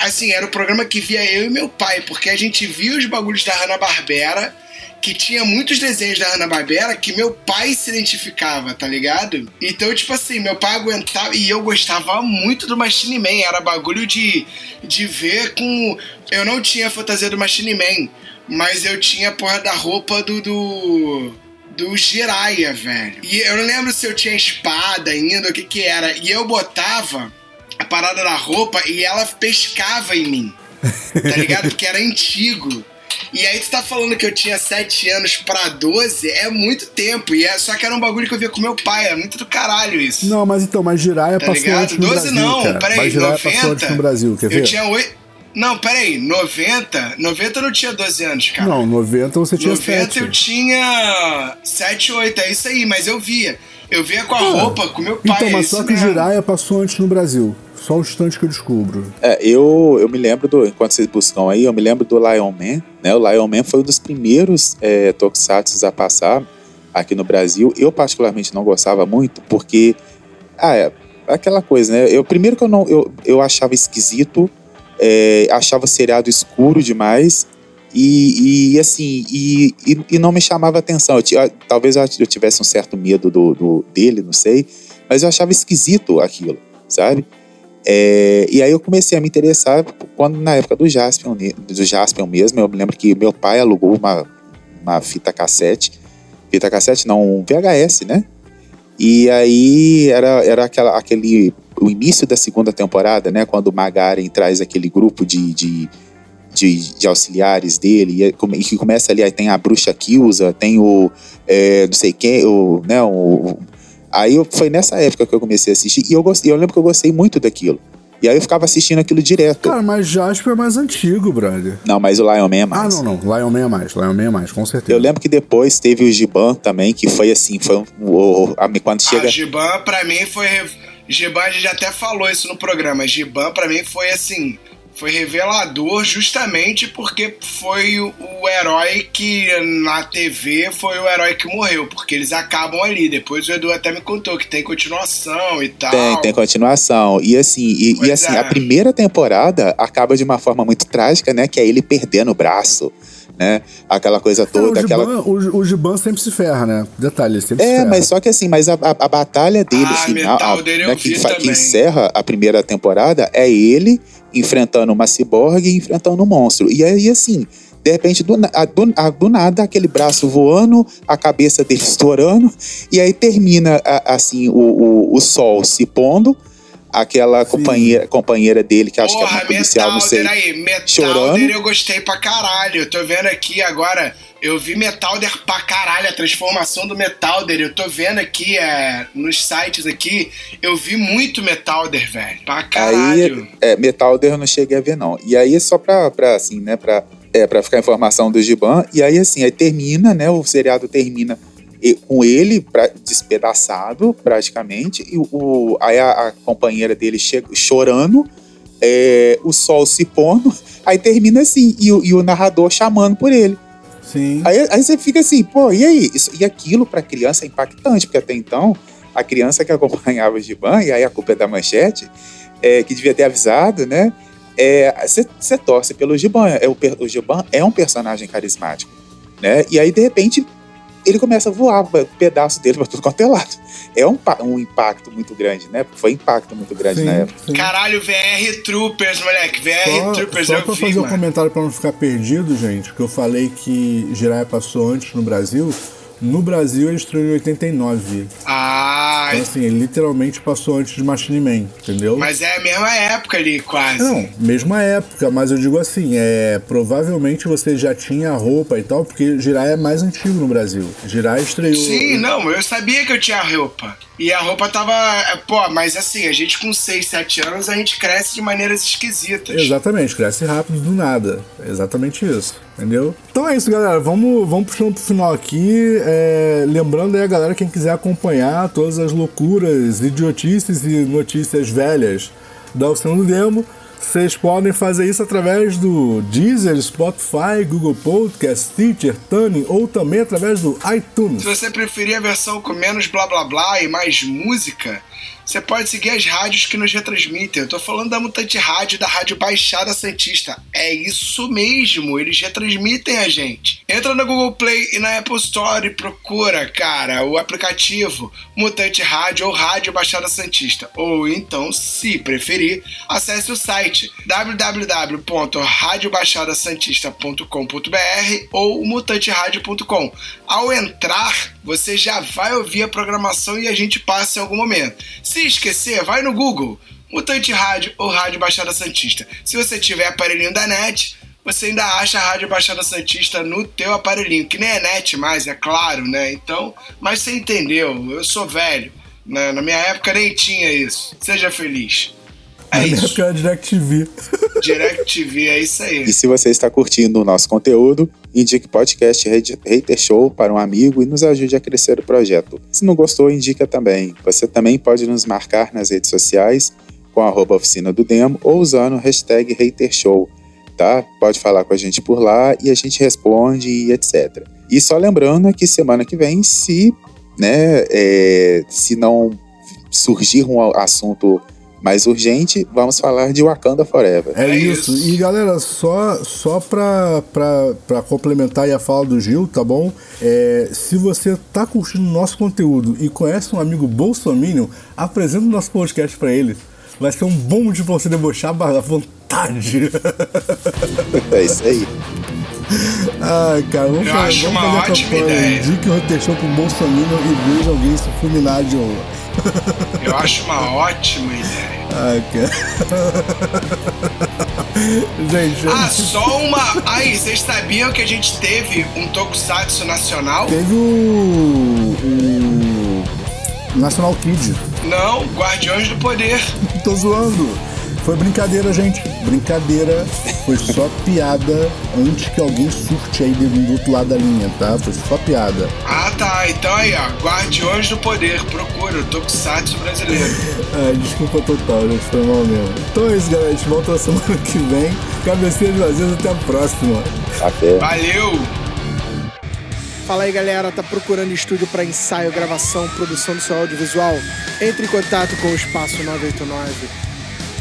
Assim, era o programa que via eu e meu pai. Porque a gente via os bagulhos da Hanna-Barbera. Que tinha muitos desenhos da Hanna-Barbera que meu pai se identificava, tá ligado? Então, tipo assim, meu pai aguentava e eu gostava muito do Machine Man. Era bagulho de, de ver com. Eu não tinha a fantasia do Machine Man, mas eu tinha a porra da roupa do. do do Jiraiya, velho. E eu não lembro se eu tinha espada ainda, o que que era. E eu botava a parada da roupa e ela pescava em mim. Tá ligado? Porque era antigo. E aí tu tá falando que eu tinha 7 anos pra 12, é muito tempo. E é, só que era um bagulho que eu via com meu pai, é muito do caralho isso. Não, mas então, mas Jiraiya Tá passou ligado? antes no 12 Brasil, não, cara. peraí, mas Jiraiya 90. passou antes no Brasil, quer ver? Eu tinha 8. Não, peraí, 90. 90 eu não tinha 12 anos, cara. Não, 90 você tinha 90 7. eu tinha 7, 8, é isso aí, mas eu via. Eu via com a Ah, roupa, com meu pai. Então, é mas isso só que o mesmo. Jiraiya passou antes no Brasil. Só o instante que eu descubro. É, eu, eu me lembro do. Enquanto vocês buscam aí, eu me lembro do Lion Man. Né? O Lion Man foi um dos primeiros é, tokusatsu a passar. aqui no Brasil. Eu, particularmente, não gostava muito, porque. Ah, é aquela coisa, né? Eu, primeiro que eu não. Eu, eu achava esquisito, é, achava o seriado escuro demais. E, e assim, e, e, e, não me chamava atenção. Eu, talvez eu tivesse um certo medo do, do, dele, não sei, mas eu achava esquisito aquilo, sabe? É, e aí eu comecei a me interessar quando na época do Jaspion, do Jaspion mesmo, eu me lembro que meu pai alugou uma, uma fita cassete, fita cassete não, um VHS, né? E aí era, era aquela, aquele, o início da segunda temporada, né? Quando o Magaren traz aquele grupo de, de, de, de auxiliares dele, e, e, que começa ali, aí tem a bruxa Kilza, tem o, é, não sei quem, o, né? O, Aí eu, foi nessa época que eu comecei a assistir e eu, gostei, eu lembro que eu gostei muito daquilo. E aí eu ficava assistindo aquilo direto. Cara, mas Jasper é mais antigo, brother. Não, mas o Lion Man é mais. Ah, não, não. Lion Man é mais. Lion Man é mais, com certeza. Eu lembro que depois teve o Giban também, que foi assim, foi um, o, quando ah, chega... Ah, Giban pra mim foi... Giban, a gente até falou isso no programa. Giban pra mim foi assim foi revelador justamente porque foi o, o, herói que na TV foi o herói que morreu, porque eles acabam ali. Depois o Edu até me contou que tem continuação e tal. Tem, tem continuação. E assim, e, e assim, é. a primeira temporada acaba de uma forma muito trágica, né? Que é ele perdendo o braço né? Aquela coisa toda. É, o, aquela... o, o Giban sempre se ferra, né? Detalhe, ele sempre é, se ferra. mas só que assim, mas a, a, a batalha dele ah, final, a, né, que, que, encerra a primeira temporada, é ele enfrentando uma ciborgue e enfrentando um monstro. E aí, assim, de repente, do, do, do, nada, aquele braço voando, a cabeça dele [laughs] estourando, e aí termina, assim, o, o, o sol se pondo, aquela companheira, companheira dele, que acho Porra, que é uma policial, não sei. Aí, Metalder chorando. eu gostei pra caralho. Eu tô vendo aqui agora, eu vi Metalder pra caralho, a transformação do Metalder. Eu tô vendo aqui é, nos sites aqui, eu vi muito Metalder, velho. Pra caralho. Aí, é, Metalder eu não cheguei a ver, não. E aí, só pra, pra assim, né, pra, é, pra ficar a informação do Giban, e aí, assim, aí termina, né, o seriado termina com ele pra, despedaçado, praticamente, e o, aí a, a companheira dele chega, chorando, é, o sol se pondo, [laughs] aí termina assim, e, e o narrador chamando por ele. Sim. Aí, aí você fica assim, pô, e aí? Isso, e aquilo pra criança é impactante, porque até então, a criança que [laughs] acompanhava o Giban, e aí a culpa é da manchete, é, que devia ter avisado, né? Você é, torce pelo Giban. É, o, o Giban é um personagem carismático, né? E aí, de repente, ele começa a voar, um pedaço dele pra tudo quanto é lado. É um, um impacto muito grande, né? Foi um impacto muito grande sim, na época. Sim. Caralho, VR Troopers, moleque. VR só, Troopers só eu pra vi, fazer mano. um comentário pra não ficar perdido, gente, que eu falei que Jiraiya passou antes no Brasil. No Brasil ele estreou em 89. Ah! Então, assim, ele literalmente passou antes de Machine Man, entendeu? Mas é a mesma época ali, quase. Não, mesma época, mas eu digo assim, é, provavelmente você já tinha roupa e tal, porque Jirai é mais antigo no Brasil. Jirai estreou. Sim, não, eu sabia que eu tinha roupa. E a roupa tava. É, pô, mas assim, a gente com 6, 7 anos, a gente cresce de maneiras esquisitas. Exatamente, cresce rápido do nada. exatamente isso. Entendeu? Então é isso, galera. Vamos, vamos puxando pro final aqui. É, lembrando aí a galera, quem quiser acompanhar todas as loucuras, idiotices e notícias velhas da Oceano do Demo vocês podem fazer isso através do Deezer, Spotify, Google Podcast, Stitcher, Tuning ou também através do iTunes. Se você preferir a versão com menos blá blá blá e mais música, você pode seguir as rádios que nos retransmitem. Eu tô falando da Mutante Rádio, da Rádio Baixada Santista. É isso mesmo, eles retransmitem a gente. Entra no Google Play e na Apple Store e procura, cara, o aplicativo Mutante Rádio ou Rádio Baixada Santista. Ou então, se preferir, acesse o site www.radiobaixadasantista.com.br ou mutanteradio.com. Ao entrar, você já vai ouvir a programação e a gente passa em algum momento. Se esquecer, vai no Google, Mutante Rádio ou Rádio Baixada Santista. Se você tiver aparelhinho da NET, você ainda acha a Rádio Baixada Santista no teu aparelhinho, que nem é net mais, é claro, né? Então, mas você entendeu, eu sou velho. Na, na minha época nem tinha isso. Seja feliz. É isso. época era DirecTV. [laughs] DirecTV, é isso aí. E se você está curtindo o nosso conteúdo, indique o podcast Hater Show para um amigo e nos ajude a crescer o projeto. Se não gostou, indica também. Você também pode nos marcar nas redes sociais com a arroba oficina do demo ou usando o hashtag Hater Show. tá? Pode falar com a gente por lá e a gente responde e etc. E só lembrando que semana que vem, se, né, é, se não surgir um assunto mais urgente, vamos falar de Wakanda Forever. É, é isso. E galera, só, só pra, pra, pra complementar a fala do Gil, tá bom? É, se você tá curtindo nosso conteúdo e conhece um amigo bolsominion, apresenta o nosso podcast pra ele. Vai ser um bom de você debochar à vontade. [laughs] É isso aí. Ai, cara, vamos, Eu fazer, acho vamos uma fazer ótima ideia. Indique o Roteixão pro Bolsonaro e veja alguém se fulminar de honra. [laughs] Eu acho uma ótima ideia. Ai, cara. [laughs] gente, Ah, só uma. Aí, vocês sabiam que a gente teve um Tokusatsu nacional? teve o. o National Kid. Não, Guardiões do Poder. [laughs] Tô zoando. Foi brincadeira, gente. Brincadeira. Foi só piada antes que alguém surte aí do do outro lado da linha, tá? Foi só piada. Ah, tá. Então aí, ó. Guardiões do Poder. Procura o Tokusatsu brasileiro. Ai, desculpa total, gente. Foi mal mesmo. Então é isso, galera. A gente volta na semana que vem. Cabecinha de vazias, até a próxima. Até. Valeu! Fala aí galera, tá procurando estúdio para ensaio, gravação, produção do seu audiovisual? Entre em contato com o Espaço 989.